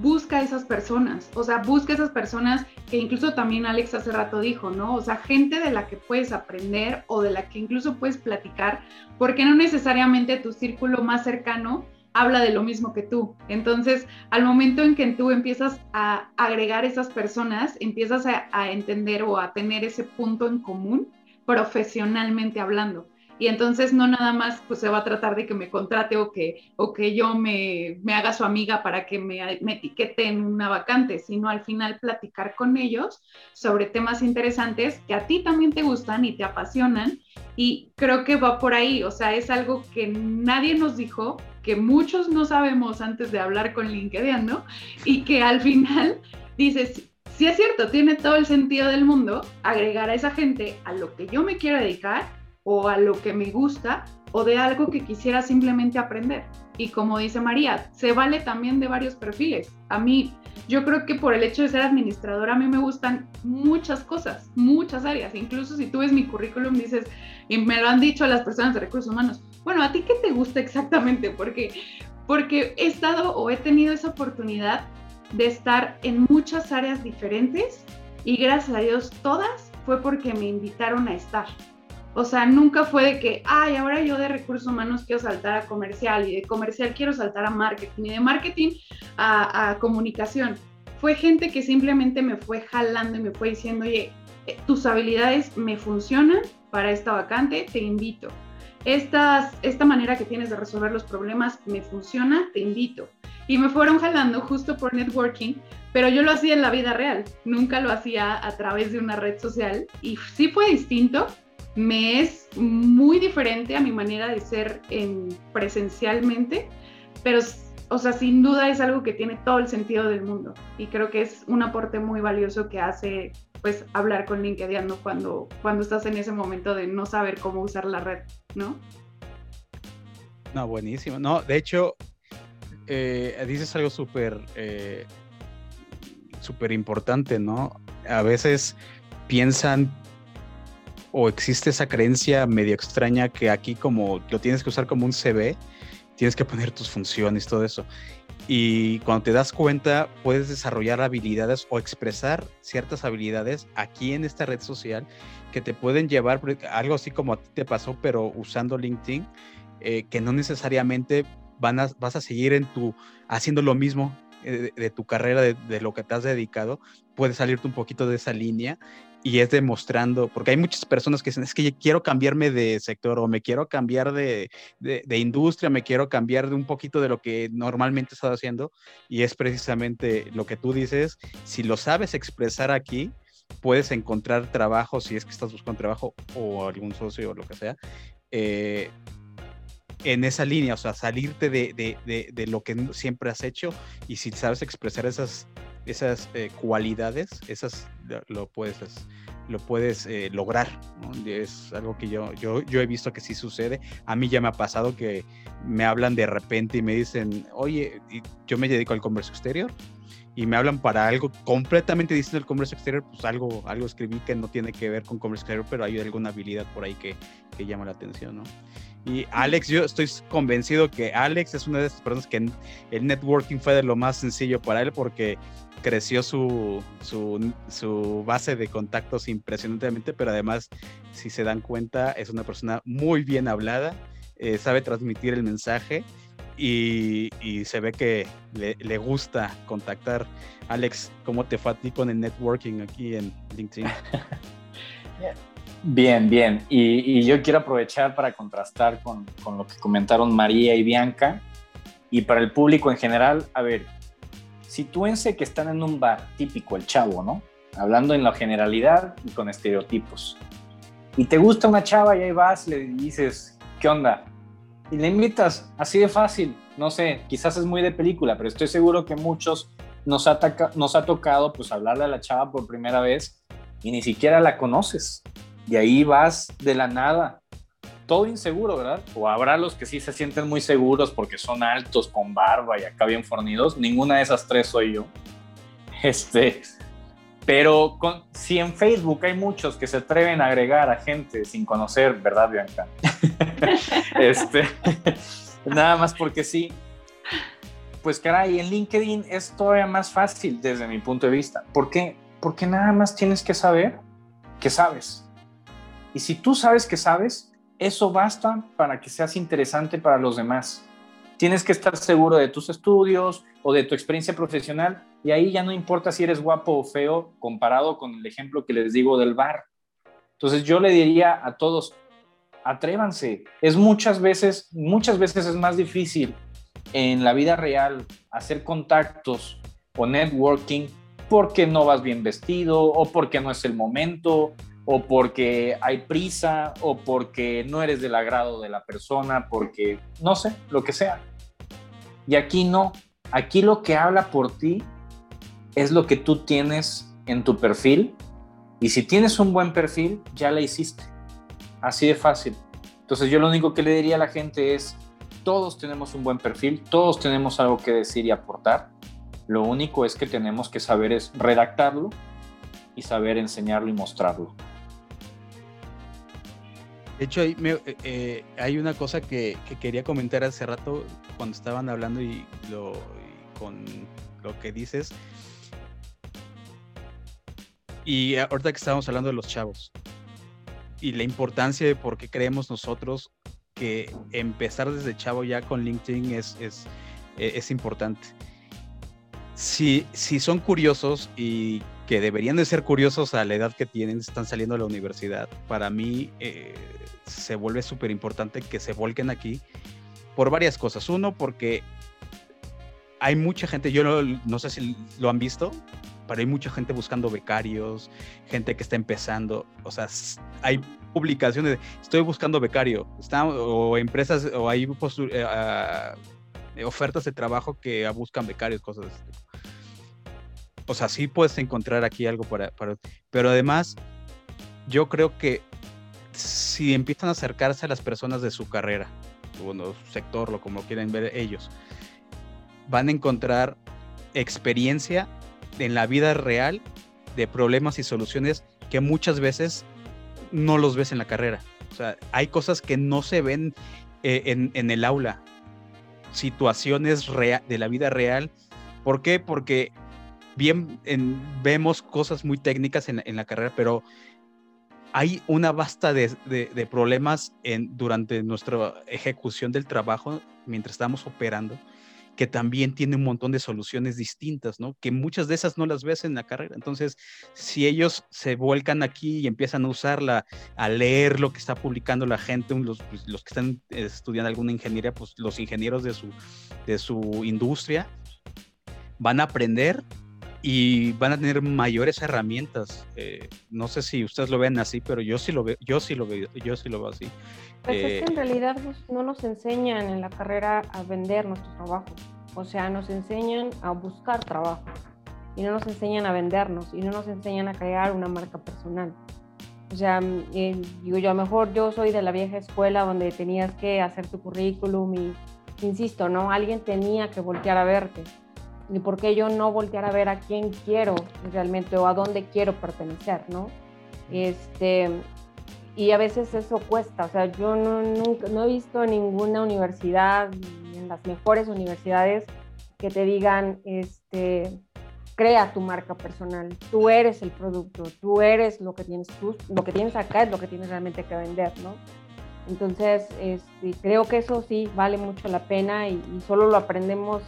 Busca esas personas, o sea, busca esas personas que incluso también Alex hace rato dijo, ¿no? O sea, gente de la que puedes aprender o de la que incluso puedes platicar, porque no necesariamente tu círculo más cercano habla de lo mismo que tú. Entonces, al momento en que tú empiezas a agregar esas personas, empiezas a, a entender o a tener ese punto en común profesionalmente hablando y entonces no nada más pues se va a tratar de que me contrate o que, o que yo me, me haga su amiga para que me, me, etiquete en una vacante, sino al final platicar con ellos sobre temas interesantes que a ti también te gustan y te apasionan y creo que va por ahí, o sea, es algo que nadie nos dijo, que muchos no sabemos antes de hablar con LinkedIn, ¿no? Y que al final dices, si es cierto, tiene todo el sentido del mundo agregar a esa gente a lo que yo me quiero dedicar o a lo que me gusta o de algo que quisiera simplemente aprender. Y como dice María, se vale también de varios perfiles. A mí, yo creo que por el hecho de ser administradora, a mí me gustan muchas cosas, muchas áreas. Incluso si tú ves mi currículum, dices, y me lo han dicho las personas de recursos humanos, bueno, ¿a ti qué te gusta exactamente? Porque, porque he estado o he tenido esa oportunidad de estar en muchas áreas diferentes y gracias a Dios todas fue porque me invitaron a estar. O sea, nunca fue de que, ay, ahora yo de recursos humanos quiero saltar a comercial y de comercial quiero saltar a marketing y de marketing a, comunicación. Fue gente que simplemente me fue jalando y me fue diciendo, oye, eh, tus habilidades me funcionan para esta vacante, te invito. Estas, esta manera que tienes de resolver los problemas me funciona, te invito. Y me fueron jalando justo por networking, pero yo lo hacía en la vida real, nunca lo hacía a través de una red social y sí fue distinto, me es muy diferente a mi manera de ser en, presencialmente, pero, o sea, sin duda es algo que tiene todo el sentido del mundo y creo que es un aporte muy valioso que hace pues hablar con LinkedIn cuando, cuando estás en ese momento de no saber cómo usar la red, ¿no? No, buenísimo. No, de hecho, eh, dices algo súper eh, súper importante, ¿no? A veces piensan o existe esa creencia medio extraña que aquí como lo tienes que usar como un CV, tienes que poner tus funciones, todo eso. Y cuando te das cuenta, puedes desarrollar habilidades o expresar ciertas habilidades aquí en esta red social que te pueden llevar, algo así como a ti te pasó, pero usando LinkedIn, eh, que no necesariamente van a, vas a seguir en tu, haciendo lo mismo eh, de, tu carrera, de, de, lo que te has dedicado, puedes salirte un poquito de esa línea y es demostrando, porque hay muchas personas que dicen, es que quiero cambiarme de sector o me quiero cambiar de, de, industria, me quiero cambiar de un poquito de lo que normalmente estado haciendo y es precisamente lo que tú dices, si lo sabes expresar aquí, puedes encontrar trabajo, si es que estás buscando trabajo o algún socio o lo que sea, eh, en esa línea, o sea, salirte de, de, de, lo que siempre has hecho y si sabes expresar esas, esas eh, cualidades, esas lo puedes, lo puedes eh, lograr. Es algo que yo, yo, yo he visto que sí sucede. A mí ya me ha pasado que me hablan de repente y me dicen, oye, yo me dedico al comercio exterior y me hablan para algo completamente distinto al comercio exterior, pues algo, algo escribí que no tiene que ver con comercio exterior, pero hay alguna habilidad por ahí que, que llama la atención, ¿no? Y Alex, yo estoy convencido que Alex es una de esas personas que el networking fue de lo más sencillo para él porque creció su, su, base de contactos impresionantemente, pero además, si se dan cuenta, es una persona muy bien hablada, eh, sabe transmitir el mensaje y, y se ve que le, le, gusta contactar. Alex, ¿cómo te fue a ti con el networking aquí en LinkedIn? Bien, bien. Y, yo quiero aprovechar para contrastar con, lo que comentaron María y Bianca. Y para el público en general, a ver, sitúense que están en un bar típico, el chavo, ¿no? Hablando en la generalidad y con estereotipos. Y te gusta una chava y ahí vas, le dices, ¿qué onda? Y le invitas, así de fácil. No sé, quizás es muy de película, pero estoy seguro que muchos nos ha, nos ha tocado pues hablarle a la chava por primera vez y ni siquiera la conoces y ahí vas de la nada. Todo inseguro, ¿verdad? O habrá los que sí se sienten muy seguros porque son altos, con barba y acá bien fornidos. Ninguna de esas tres soy yo. Este, pero con, si en Facebook hay muchos que se atreven a agregar a gente sin conocer, ¿verdad, Bianca? este, nada más porque sí. Pues caray, en LinkedIn es todavía más fácil desde mi punto de vista. ¿Por qué? Porque nada más tienes que saber que sabes. Y si tú sabes que sabes, eso basta para que seas interesante para los demás. Tienes que estar seguro de tus estudios o de tu experiencia profesional y ahí ya no importa si eres guapo o feo comparado con el ejemplo que les digo del bar. Entonces yo le diría a todos, atrévanse. Es muchas veces, muchas veces es más difícil en la vida real hacer contactos o networking porque no vas bien vestido o porque no es el momento o porque hay prisa, o porque no eres del agrado de la persona, porque no sé, lo que sea. Y aquí no, aquí lo que habla por ti es lo que tú tienes en tu perfil, y si tienes un buen perfil, ya la hiciste. Así de fácil. Entonces yo lo único que le diría a la gente es, todos tenemos un buen perfil, todos tenemos algo que decir y aportar. Lo único es que tenemos que saber es redactarlo y saber enseñarlo y mostrarlo. De hecho, hay, eh, eh, hay una cosa que, quería comentar hace rato cuando estaban hablando y, lo, con lo que dices. Y ahorita que estábamos hablando de los chavos y la importancia de por qué creemos nosotros que empezar desde chavo ya con LinkedIn es, es, e, es importante. Si, si son curiosos y que deberían de ser curiosos a la edad que tienen, están saliendo de la universidad, para mí eh, se vuelve súper importante que se volquen aquí por varias cosas. Uno, porque hay mucha gente, yo no, sé si lo han visto, pero hay mucha gente buscando becarios, gente que está empezando, o sea, hay publicaciones, estoy buscando becario, o empresas, o hay eh, ah, ofertas de trabajo que buscan becarios, cosas así. O sea, sí puedes encontrar aquí algo para, para, pero además, yo creo que si empiezan a acercarse a las personas de su carrera, bueno, sector, lo como quieren ver ellos, van a encontrar experiencia en la vida real de problemas y soluciones que muchas veces no los ves en la carrera. O sea, hay cosas que no se ven eh, en, el aula, situaciones de la vida real. ¿Por qué? Porque bien vemos cosas muy técnicas en, la carrera, pero hay una vasta de, problemas durante nuestra ejecución del trabajo mientras estamos operando que también tiene un montón de soluciones distintas, ¿no? Que muchas de esas no las ves en la carrera. Entonces, si ellos se vuelcan aquí y empiezan a usarla, a leer lo que está publicando la gente, los, pues, los que están estudiando alguna ingeniería, pues los ingenieros de su, de su industria, van a aprender y van a tener mayores herramientas. Eh, no sé si ustedes lo ven así, pero yo sí lo veo, yo sí lo veo, yo sí lo veo así. Pues es que en eh, realidad pues, no nos enseñan en la carrera a vender nuestro trabajo. O sea, nos enseñan a buscar trabajo y no nos enseñan a vendernos y no nos enseñan a crear una marca personal. O sea, mm, eh, digo yo, a lo mejor yo soy de la vieja escuela donde tenías que hacer tu currículum y, insisto, ¿no? Alguien tenía que voltear a verte. ¿Y por qué yo no voltear a ver a quién quiero realmente o a dónde quiero pertenecer, ¿no? Este, y a veces eso cuesta. O sea, yo no, nunca, no he visto ninguna universidad, en las mejores universidades, que te digan, este, crea tu marca personal. Tú eres el producto, tú eres lo que tienes, tú, lo que tienes acá es lo que tienes realmente que vender, ¿no? Entonces, este, creo que eso sí vale mucho la pena y, solo lo aprendemos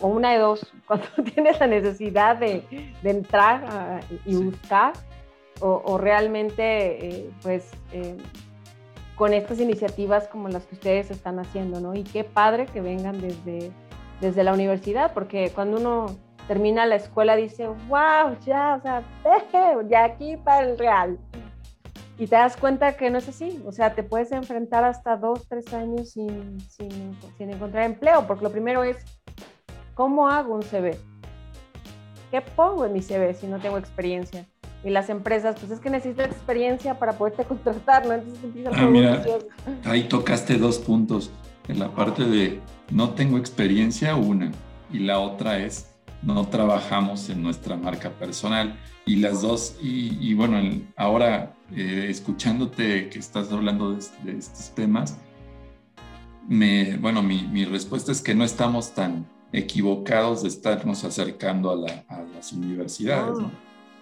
o una de dos, cuando tienes la necesidad de, de entrar ah, y buscar o, realmente, eh, pues, eh, con estas iniciativas como las que ustedes están haciendo, ¿no? Y qué padre que vengan desde, desde la universidad, porque cuando uno termina la escuela dice, wow, ya, o sea, ya aquí para el real. Y te das cuenta que no es así, o sea, te puedes enfrentar hasta dos, tres años sin, sin, sin encontrar empleo, porque lo primero es, ¿cómo hago un CV? ¿Qué pongo en mi CV si no tengo experiencia? y las empresas, pues es que necesitas experiencia para poderte contratar, ¿no? Entonces empieza ah, mira, ahí tocaste dos puntos. En la parte de no tengo experiencia, una, y la otra es no trabajamos en nuestra marca personal. Y las dos, y, bueno, ahora eh, escuchándote que estás hablando de, estos temas, me, bueno, mi, mi, respuesta es que no estamos tan equivocados de estarnos acercando a, la, a las universidades, ¿no?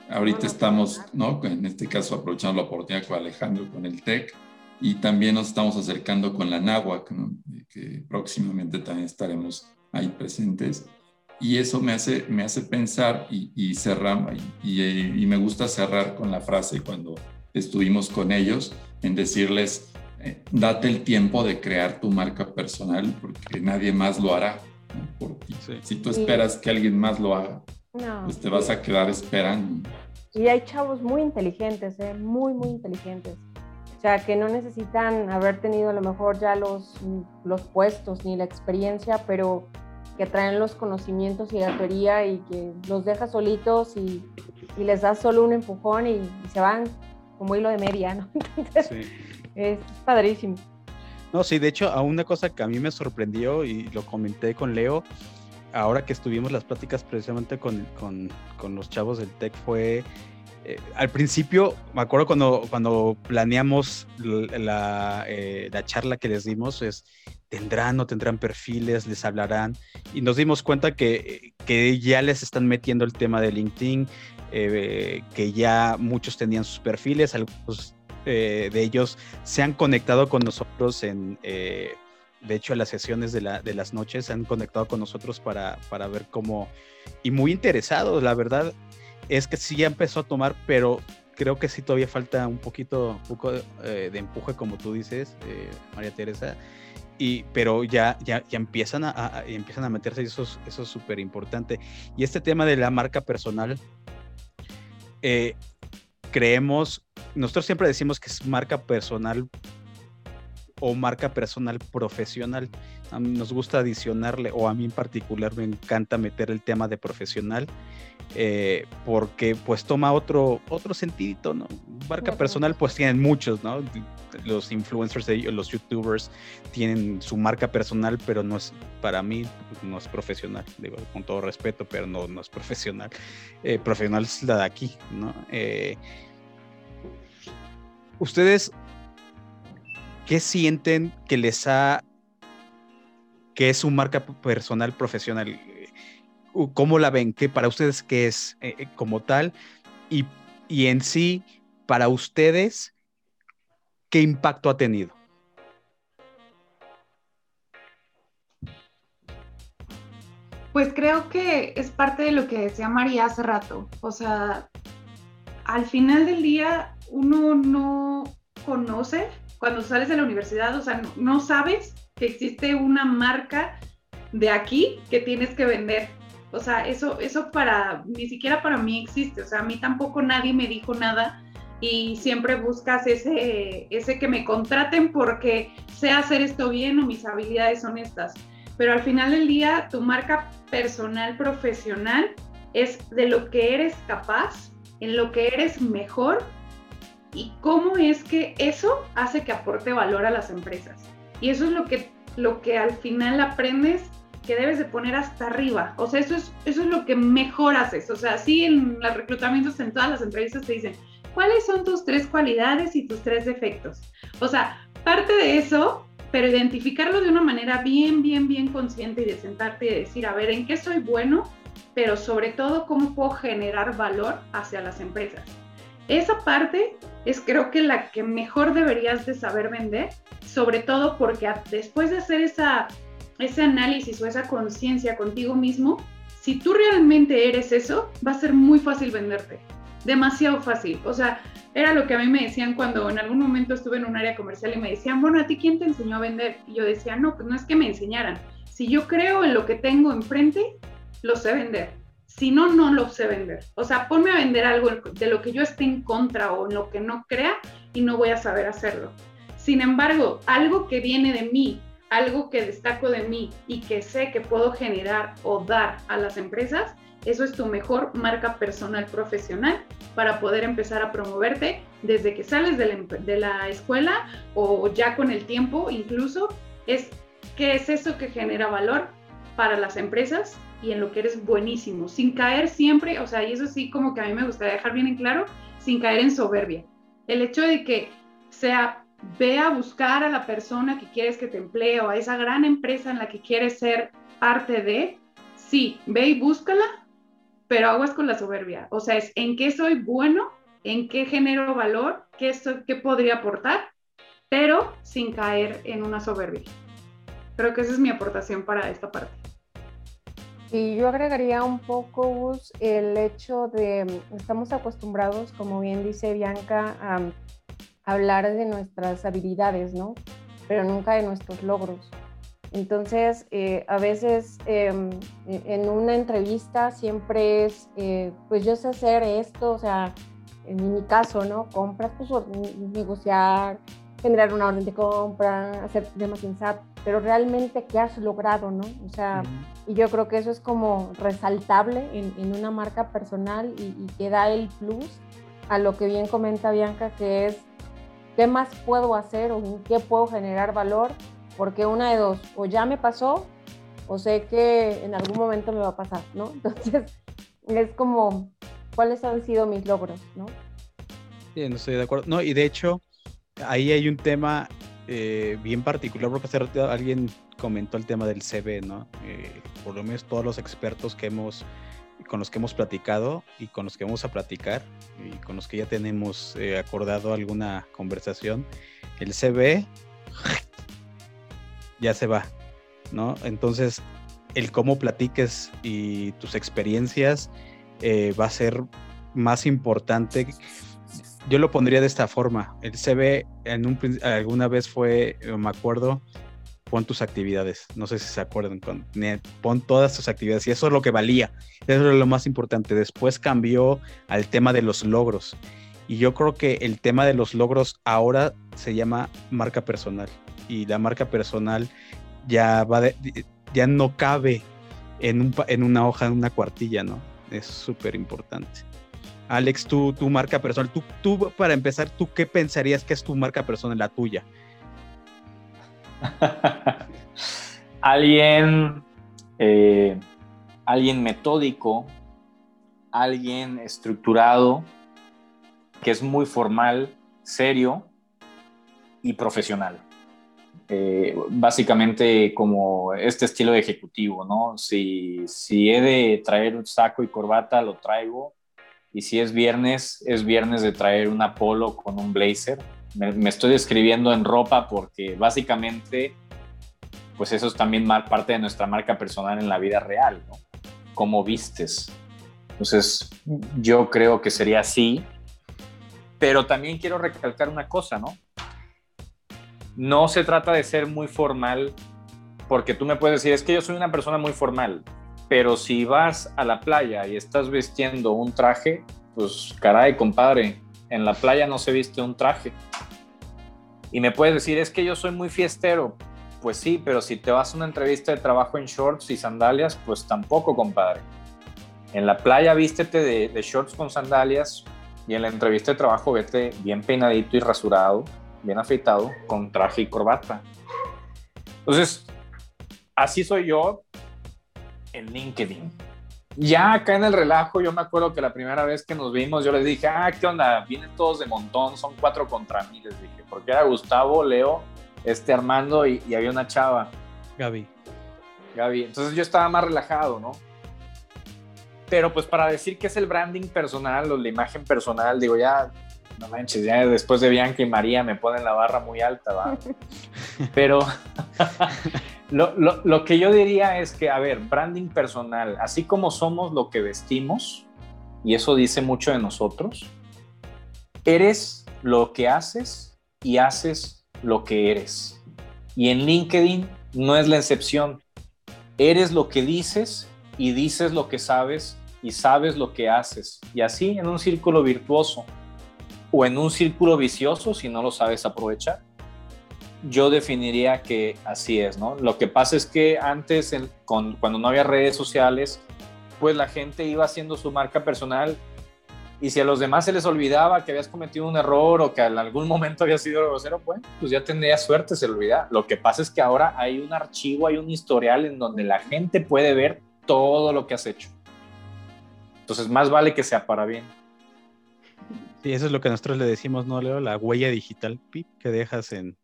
Ahorita estamos, ¿no? En este caso, aprovechando la oportunidad con Alejandro, con el TEC, y también nos estamos acercando con la NAWAC, que próximamente también estaremos ahí presentes. Y eso me hace, me hace pensar y, y cerrar, y, y, me gusta cerrar con la frase cuando estuvimos con ellos, en decirles, eh, date el tiempo de crear tu marca personal, porque nadie más lo hará por ti. Si tú esperas que alguien más lo haga, pues te vas a quedar esperando. Y hay chavos muy inteligentes, ¿eh? muy, muy inteligentes. O sea, que no necesitan haber tenido a lo mejor ya los, los puestos ni la experiencia, pero que traen los conocimientos y la teoría y que los dejas solitos y, y les das solo un empujón y, se van como hilo de media, ¿no? Entonces, es padrísimo. No, sí, de hecho, a una cosa que a mí me sorprendió y lo comenté con Leo, ahora que estuvimos las pláticas precisamente con, con, con los chavos del TEC fue, eh, al principio, me acuerdo cuando, cuando planeamos la, eh, la, charla que les dimos, es, tendrán o tendrán perfiles, les hablarán, y nos dimos cuenta que, que ya les están metiendo el tema de LinkedIn, eh, que ya muchos tenían sus perfiles, algunos de ellos se han conectado con nosotros en, de hecho, en las sesiones de, la, de, las noches se han conectado con nosotros para, para ver cómo, y muy interesados, la verdad es que sí ya empezó a tomar, pero creo que sí todavía falta un poquito, poco de empuje, como tú dices, María Teresa y, pero ya, ya, ya empiezan, a, empiezan a meterse y eso, eso es súper importante. Y este tema de la marca personal, eh, creemos, nosotros siempre decimos que es marca personal o marca personal profesional. nos gusta adicionarle, o a mí en particular me encanta meter el tema de profesional, eh, porque pues toma otro, otro sentido, ¿no? Marca personal pues tienen muchos, ¿no? Los influencers, los youtubers tienen su marca personal, pero no es, para mí, no es profesional, digo, con todo respeto, pero no, no es profesional. Eh, profesional es la de aquí, ¿no? Eh, ustedes ¿qué sienten que les ha, que es su marca personal profesional? ¿Cómo la ven? ¿Qué para ustedes qué es eh, eh, como tal? Y, y en sí, para ustedes, ¿qué impacto ha tenido? Pues creo que es parte de lo que decía María hace rato. O sea, al final del día uno no conoce cuando sales de la universidad, o sea, no, sabes que existe una marca de aquí que tienes que vender. O sea, eso, eso para, ni siquiera para mí existe. O sea, a mí tampoco nadie me dijo nada y siempre buscas ese, ese que me contraten porque sé hacer esto bien o mis habilidades son estas. Pero al final del día, tu marca personal, profesional, es de lo que eres capaz, en lo que eres mejor y cómo es que eso hace que aporte valor a las empresas. Y eso es lo que, lo que al final aprendes que debes de poner hasta arriba. O sea, eso es, eso es lo que mejor haces. O sea, sí, en los reclutamientos, en todas las entrevistas te dicen, ¿cuáles son tus tres cualidades y tus tres defectos? O sea, parte de eso, pero identificarlo de una manera bien, bien, bien consciente y de sentarte y decir, a ver, ¿en qué soy bueno? Pero sobre todo, ¿cómo puedo generar valor hacia las empresas? Esa parte es creo que la que mejor deberías de saber vender, sobre todo porque después de hacer esa, ese análisis o esa conciencia contigo mismo, si tú realmente eres eso, va a ser muy fácil venderte. Demasiado fácil. O sea, era lo que a mí me decían cuando en algún momento estuve en un área comercial y me decían, bueno, ¿a ti quién te enseñó a vender? Y yo decía, no, pues no es que me enseñaran. Si yo creo en lo que tengo enfrente, lo sé vender si no, no lo sé vender. O sea, ponme a vender algo de lo que yo esté en contra o en lo que no crea y no voy a saber hacerlo. Sin embargo, algo que viene de mí, algo que destaco de mí y que sé que puedo generar o dar a las empresas, eso es tu mejor marca personal profesional para poder empezar a promoverte desde que sales de la, de la escuela o ya con el tiempo incluso. Es qué es eso que genera valor para las empresas y en lo que eres buenísimo, sin caer siempre, o sea, y eso sí como que a mí me gustaría dejar bien en claro, sin caer en soberbia. El hecho de que sea, ve a buscar a la persona que quieres que te emplee o a esa gran empresa en la que quieres ser parte de, sí, ve y búscala, pero aguas con la soberbia. O sea, es en qué soy bueno, en qué genero valor, qué, soy, qué podría aportar, pero sin caer en una soberbia. Creo que esa es mi aportación para esta parte. Y yo agregaría un poco, el hecho de, estamos acostumbrados, como bien dice Bianca, a, hablar de nuestras habilidades, ¿no? Pero nunca de nuestros logros. Entonces, eh, a veces em, e, en una entrevista siempre es, eh, pues yo sé hacer esto, o sea, en mi caso, ¿no? Compras, pues negociar, generar una orden de compra, hacer temas SAP, pero realmente qué has logrado, ¿no? O sea, y yo creo que eso es como resaltable en, en una marca personal y, y, que da el plus a lo que bien comenta Bianca, que es qué más puedo hacer o en qué puedo generar valor, porque una de dos, o ya me pasó, o sé que en algún momento me va a pasar, ¿no? Entonces, es como, ¿cuáles han sido mis logros, no? Sí, no estoy de acuerdo. No, y de hecho, ahí hay un tema eh, bien particular, porque alguien comentó el tema del CV, ¿no? Eh, por lo menos todos los expertos que hemos, con los que hemos platicado y con los que vamos a platicar y con los que ya tenemos eh, acordado alguna conversación, el CV ya se va, ¿no? Entonces, el cómo platiques y tus experiencias eh, va a ser más importante. Yo lo pondría de esta forma. El CV en un, alguna vez fue, me acuerdo, pon tus actividades. No sé si se acuerdan, pon todas tus actividades. Y eso es lo que valía. Eso es lo más importante. Después cambió al tema de los logros. Y yo creo que el tema de los logros ahora se llama marca personal. Y la marca personal ya va ya no cabe en, un, en una hoja, en una cuartilla, ¿no? Es súper importante. Alex, tú, tu marca personal, tú, tú, para empezar, ¿tú qué pensarías que es tu marca personal, la tuya? alguien, eh, alguien metódico, alguien estructurado, que es muy formal, serio y profesional. Eh, básicamente como este estilo ejecutivo, ¿no? Si, si he de traer un saco y corbata, lo traigo. Y si es viernes, es viernes de traer un polo con un blazer. Me, estoy describiendo en ropa porque básicamente, pues eso es también parte de nuestra marca personal en la vida real, ¿no? Cómo vistes. Entonces, yo creo que sería así. Pero también quiero recalcar una cosa, ¿no? no se trata de ser muy formal, porque tú me puedes decir, es que yo soy una persona muy formal, pero si vas a la playa y estás vistiendo un traje, pues caray, compadre, en la playa no se viste un traje. Y me puedes decir, es que yo soy muy fiestero. Pues sí, pero si te vas a una entrevista de trabajo en shorts y sandalias, pues tampoco, compadre. En la playa vístete de, shorts con sandalias y en la entrevista de trabajo vete bien peinadito y rasurado bien afeitado, con traje y corbata. Entonces, así soy yo en LinkedIn. Ya acá en el relajo, yo me acuerdo que la primera vez que nos vimos, yo les dije, ah, ¿qué onda? Vienen todos de montón, son cuatro contra mí, les dije, porque era Gustavo, Leo, este Armando y, y había una chava. Gaby. Gaby. Entonces yo estaba más relajado, ¿no? Pero pues para decir que es el branding personal o la imagen personal, digo, ya no manches, ya después de Bianca y María me ponen la barra muy alta, ¿va? Pero lo, que yo diría es que, a ver, branding personal, así como somos lo que vestimos, y eso dice mucho de nosotros, eres lo que haces y haces lo que eres. Y en LinkedIn no es la excepción. Eres lo que dices y dices lo que sabes y sabes lo que haces. Y así en un círculo virtuoso o en un círculo vicioso si no lo sabes aprovechar. Yo definiría que así es, ¿no? Lo que pasa es que antes, cuando no había redes sociales, pues la gente iba haciendo su marca personal y si a los demás se les olvidaba que habías cometido un error o que en algún momento había sido grosero, pues, pues ya tendría suerte, se le olvida. Lo que pasa es que ahora hay un archivo, hay un historial en donde la gente puede ver todo lo que has hecho. Entonces, más vale que sea para bien. Y eso es lo que nosotros le decimos, ¿no, Leo? La huella digital que dejas en,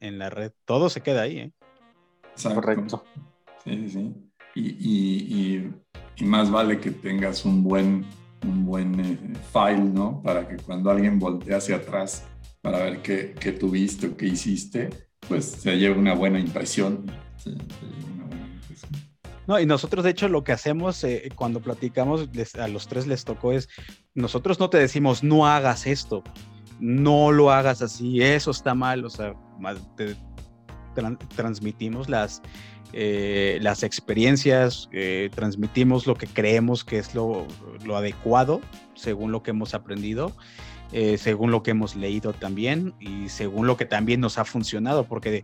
la red. Todo se queda ahí, ¿eh? Correcto. Sí, sí. Y, más vale que tengas un buen, un buen eh, file, ¿no? Para que cuando alguien voltee hacia atrás para ver qué, qué tuviste o qué hiciste, pues se lleve una buena impresión. No, y nosotros de hecho lo que hacemos eh, cuando platicamos, a los tres les tocó es, nosotros no te decimos, no hagas esto, no lo hagas así, eso está mal, o sea, transmitimos las, eh, las experiencias, eh, transmitimos lo que creemos que es lo, lo adecuado según lo que hemos aprendido. según lo que hemos leído también y según lo que también nos ha funcionado, porque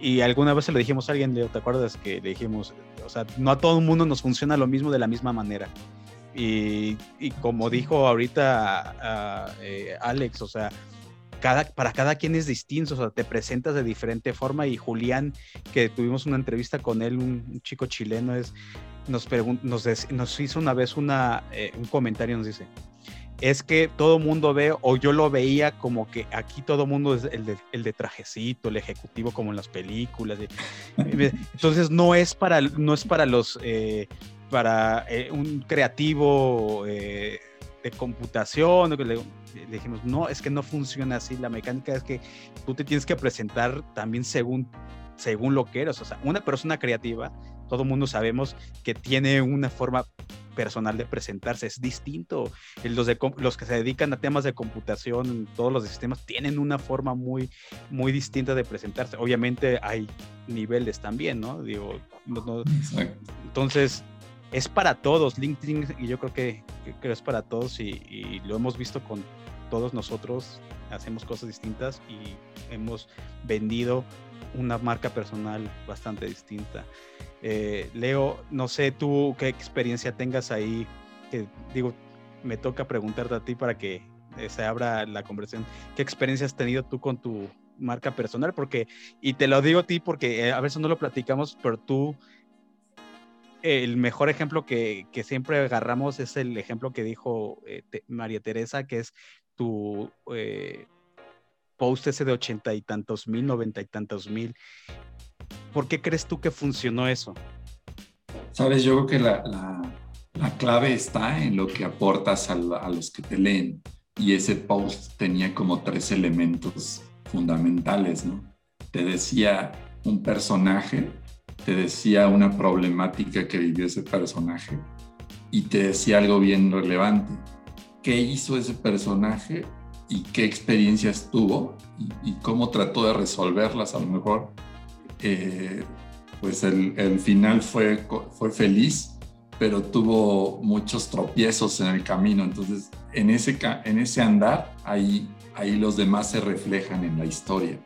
y alguna vez se lo dijimos a alguien, ¿te acuerdas que le dijimos, o sea, no a todo el mundo nos funciona lo mismo de la misma manera? Y, y como dijo ahorita eh, Alex, o sea, para cada quien es distinto, o sea, te presentas de diferente forma y Julián, que tuvimos una entrevista con él, un, chico chileno, es, nos, nos, nos, hizo una vez eh, un comentario, nos dice, es que todo mundo ve, o yo lo veía como que aquí todo mundo es el de, el de trajecito, el ejecutivo como en las películas. entonces no es para, no es para los, eh, para eh, un creativo eh, de computación, le, le, dijimos, no, es que no funciona así, la mecánica es que tú te tienes que presentar también según según lo que eres. O sea, una persona creativa, todo mundo sabemos que tiene una forma personal de presentarse, es distinto. Los, de, los que se dedican a temas de computación, todos los sistemas, tienen una forma muy, muy distinta de presentarse. Obviamente hay niveles también, ¿no? Digo, entonces, es para todos. LinkedIn, y yo creo que, que es para todos, y, lo hemos visto con todos nosotros, hacemos cosas distintas y hemos vendido una marca personal bastante distinta. Eh, Leo, no sé tú qué experiencia tengas ahí, que digo, me toca preguntarte a ti para que eh, se abra la conversación. ¿Qué experiencia has tenido tú con tu marca personal? Porque, y te lo digo a ti porque eh, a veces no lo platicamos, pero tú, el mejor ejemplo que, siempre agarramos es el ejemplo que dijo María Teresa, que es tu post ese de ochenta y tantos mil, noventa y tantos mil. ¿Por qué crees tú que funcionó eso? Sabes, yo creo que la, la, clave está en lo que aportas a, a, los que te leen. Y ese post tenía como tres elementos fundamentales, ¿no? Te decía un personaje, te decía una problemática que vivió ese personaje y te decía algo bien relevante. ¿Qué hizo ese personaje y qué experiencias tuvo y, cómo trató de resolverlas a lo mejor, eh, pues el, el, final fue, fue feliz, pero tuvo muchos tropiezos en el camino. Entonces, en ese, en ese andar, ahí, ahí los demás se reflejan en la historia.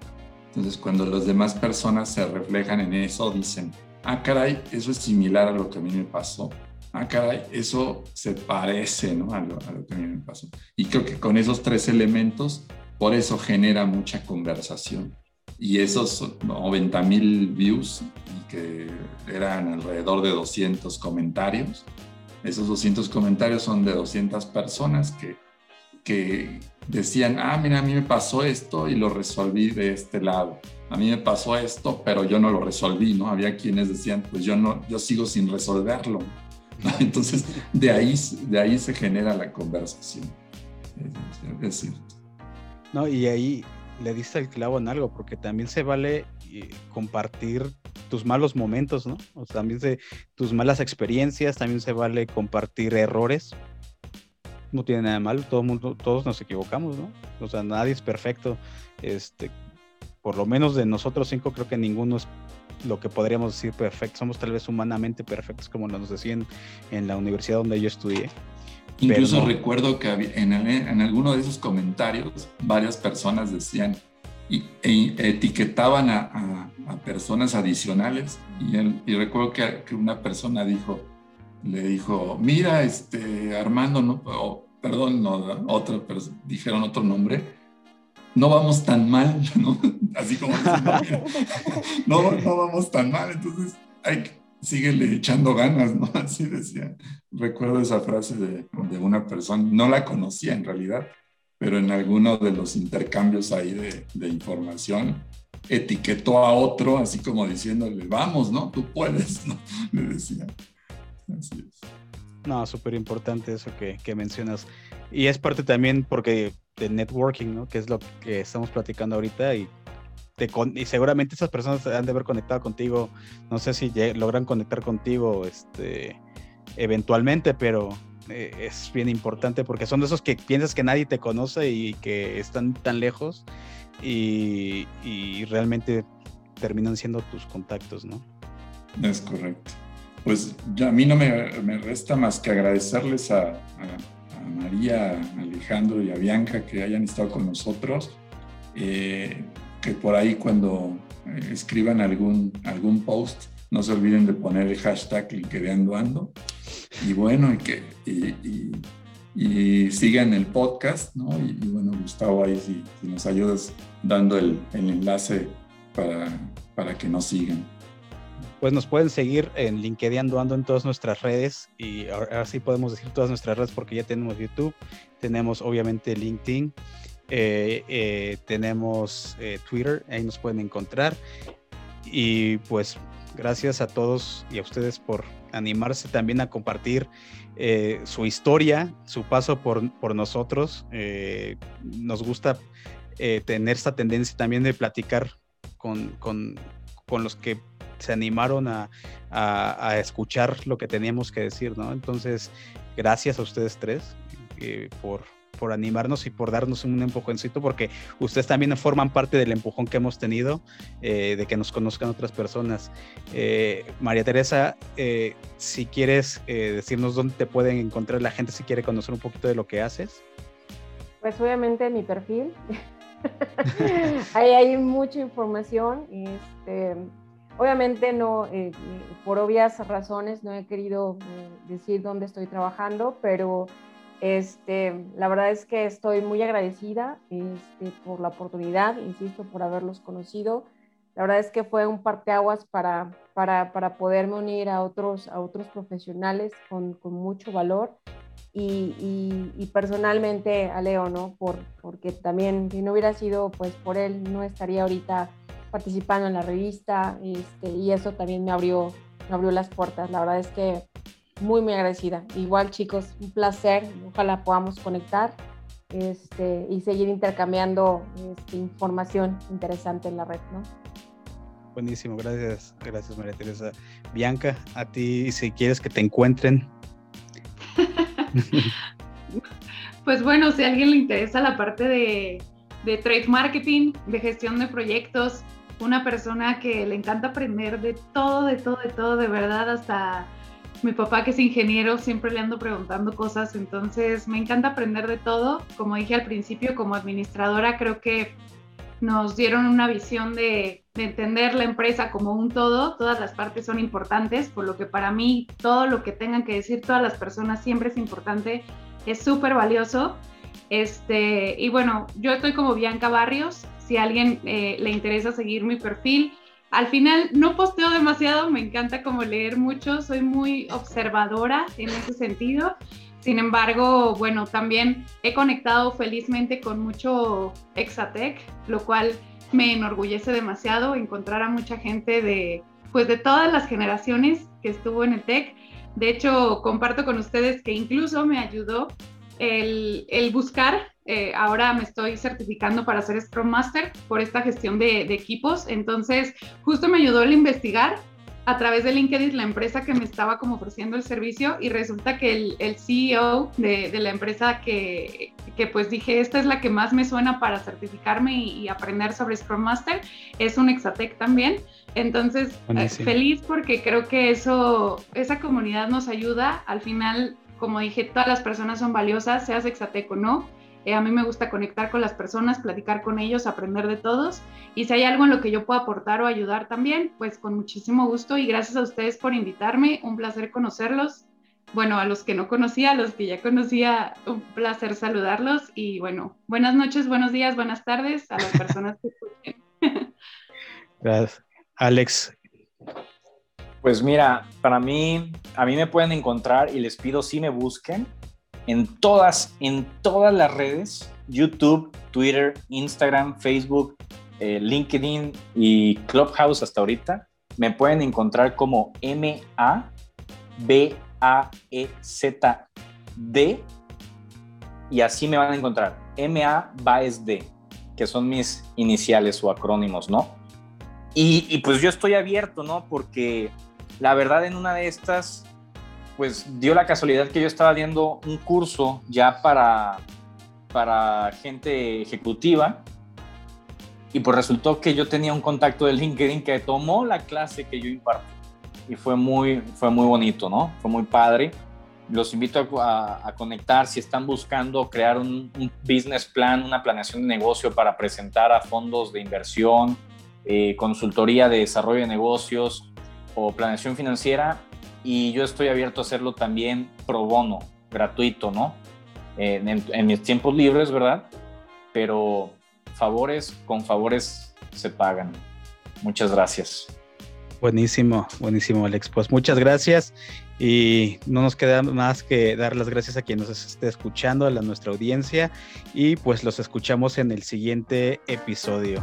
Entonces, cuando las demás personas se reflejan en eso, dicen, ah, caray, eso es similar a lo que a mí me pasó ah, caray, eso se parece ¿no? a, lo, que a mí me pasó. Y creo que con esos tres elementos, por eso genera mucha conversación. Y esos 90 mil views, que eran alrededor de 200 comentarios, esos 200 comentarios son de 200 personas que, que decían, ah, mira, a mí me pasó esto y lo resolví de este lado. A mí me pasó esto, pero yo no lo resolví, ¿no? Había quienes decían, pues yo no, yo sigo sin resolverlo. Entonces, de ahí, de ahí se genera la conversación. Es. No, y ahí le diste el clavo en algo, porque también se vale eh, compartir tus malos momentos, ¿no? O también se, tus malas experiencias, también se vale compartir errores. No tiene nada de malo, todo mundo, todos nos equivocamos, ¿no? O sea, nadie es perfecto. Este, por lo menos de nosotros cinco, creo que ninguno es lo que podríamos decir perfecto. Somos tal vez humanamente perfectos, como nos decían en la universidad donde yo estudié. Incluso recuerdo que en, en, alguno de esos comentarios varias personas decían y, e, etiquetaban a, a, personas adicionales y, y recuerdo que, que, una persona dijo, le dijo, mira, este Armando, no, perdón, no, otra, dijeron otro nombre, no vamos tan mal, ¿no? Así como no, no vamos tan mal, entonces hay síguele echando ganas, ¿no? Así decía. Recuerdo esa frase de, de, una persona, no la conocía en realidad, pero en alguno de los intercambios ahí de, de información, etiquetó a otro así como diciéndole, vamos, ¿no? Tú puedes, ¿no? Le decía. Así es. No, súper importante eso que, que mencionas. Y es parte también porque de networking, ¿no? Que es lo que estamos platicando ahorita y, te y seguramente esas personas han de haber conectado contigo, no sé si logran conectar contigo este, eventualmente, pero eh, es bien importante porque son de esos que piensas que nadie te conoce y que están tan lejos y, y realmente terminan siendo tus contactos, ¿no? Es correcto. Pues a mí no me, resta más que agradecerles a María, Alejandro y a Bianca que hayan estado con nosotros. Eh, que por ahí cuando eh, escriban algún, algún post, no se olviden de poner el hashtag Ando. Y bueno, y que y, sigan el podcast, ¿no? Y, bueno, Gustavo, ahí si, nos ayudas dando el, el enlace para, para que nos sigan. Pues nos pueden seguir en LinkedIn Ando en todas nuestras redes y ahora sí podemos decir todas nuestras redes porque ya tenemos YouTube, tenemos obviamente LinkedIn, eh, eh, tenemos eh, Twitter, ahí nos pueden encontrar y pues gracias a todos y a ustedes por animarse también a compartir su historia, su paso por, por nosotros. nos gusta tener esta tendencia también de platicar con, con, con los que se animaron a, a, escuchar lo que teníamos que decir, ¿no? Entonces, gracias a ustedes tres eh, por, por animarnos y por darnos un empujoncito, porque ustedes también forman parte del empujón que hemos tenido eh, de que nos conozcan otras personas. Eh, María Teresa, si quieres decirnos dónde te pueden encontrar la gente, si quiere conocer un poquito de lo que haces. Pues obviamente mi perfil. Ahí hay mucha información. Este, Obviamente no, eh, eh, por obvias razones no he querido eh, decir dónde estoy trabajando, pero este, la verdad es que estoy muy agradecida este, por la oportunidad, insisto, por haberlos conocido. La verdad es que fue un parteaguas para, para, para poderme unir a otros, a otros profesionales con, con mucho valor y, y, y, personalmente a Leo, ¿no? Por, porque también si no hubiera sido pues por él no estaría ahorita participando en la revista este, y eso también me abrió, me abrió las puertas. La verdad es que muy, muy agradecida. Igual chicos, un placer. Ojalá podamos conectar este, y seguir intercambiando este, información interesante en la red, ¿no? Buenísimo, gracias, gracias María Teresa. Bianca, a ti si quieres que te encuentren. pues bueno, si a alguien le interesa la parte de, de trade marketing, de gestión de proyectos, una persona que le encanta aprender de todo, de todo, de todo, de verdad, hasta mi papá que es ingeniero, siempre le ando preguntando cosas, entonces me encanta aprender de todo. Como dije al principio, como administradora, creo que nos dieron una visión de, de, entender la empresa como un todo, todas las partes son importantes, por lo que para mí todo lo que tengan que decir todas las personas siempre es importante, es súper valioso. Este, y bueno, yo estoy como Bianca Barrios, si alguien eh, le interesa seguir mi perfil. Al final no posteo demasiado, me encanta como leer mucho, soy muy observadora en ese sentido. Sin embargo, bueno, también he conectado felizmente con mucho Exatec, lo cual me enorgullece demasiado encontrar a mucha gente de, pues de todas las generaciones que estuvo en el TEC. De hecho, comparto con ustedes que incluso me ayudó el, el buscar eh, ahora me estoy certificando para ser Scrum Master por esta gestión de, equipos. Entonces, justo me ayudó el investigar a través de LinkedIn la empresa que me estaba como ofreciendo el servicio y resulta que el, CEO de, la empresa que, que, pues dije, esta es la que más me suena para certificarme y, aprender sobre Scrum Master, es un Exatec también. Entonces, eh, feliz porque creo que eso, esa comunidad nos ayuda. Al final, como dije, todas las personas son valiosas, seas Exatec o no eh, a mí me gusta conectar con las personas, platicar con ellos, aprender de todos. Y si hay algo en lo que yo pueda aportar o ayudar también, pues con muchísimo gusto y gracias a ustedes por invitarme. Un placer conocerlos. Bueno, a los que no conocía, a los que ya conocía, un placer saludarlos. Y bueno, buenas noches, buenos días, buenas tardes a las personas que escuchen. Gracias. Alex. Pues mira, para mí, a mí me pueden encontrar y les pido si me busquen en todas, en todas las redes, YouTube, Twitter, Instagram, Facebook, eh, LinkedIn y Clubhouse hasta ahorita, me pueden encontrar como M-A-B-A-E-Z-D y así me van a encontrar. M-A D, que son mis iniciales o acrónimos, ¿no? Y, y pues yo estoy abierto, ¿no? Porque la verdad en una de estas pues dio la casualidad que yo estaba viendo un curso ya para, para gente ejecutiva y pues resultó que yo tenía un contacto de LinkedIn que tomó la clase que yo imparto y fue muy, fue muy bonito, ¿no? Fue muy padre. Los invito a, conectar si están buscando crear un, business plan, una planeación de negocio para presentar a fondos de inversión, eh, consultoría de desarrollo de negocios o planeación financiera y yo estoy abierto a hacerlo también pro bono, gratuito, ¿no? en, mis tiempos libres, ¿verdad? Pero favores con favores se pagan. Muchas gracias. Buenísimo, buenísimo, Alex. Pues muchas gracias y no nos queda más que dar las gracias a quien nos esté escuchando, a la, nuestra audiencia y pues los escuchamos en el siguiente episodio.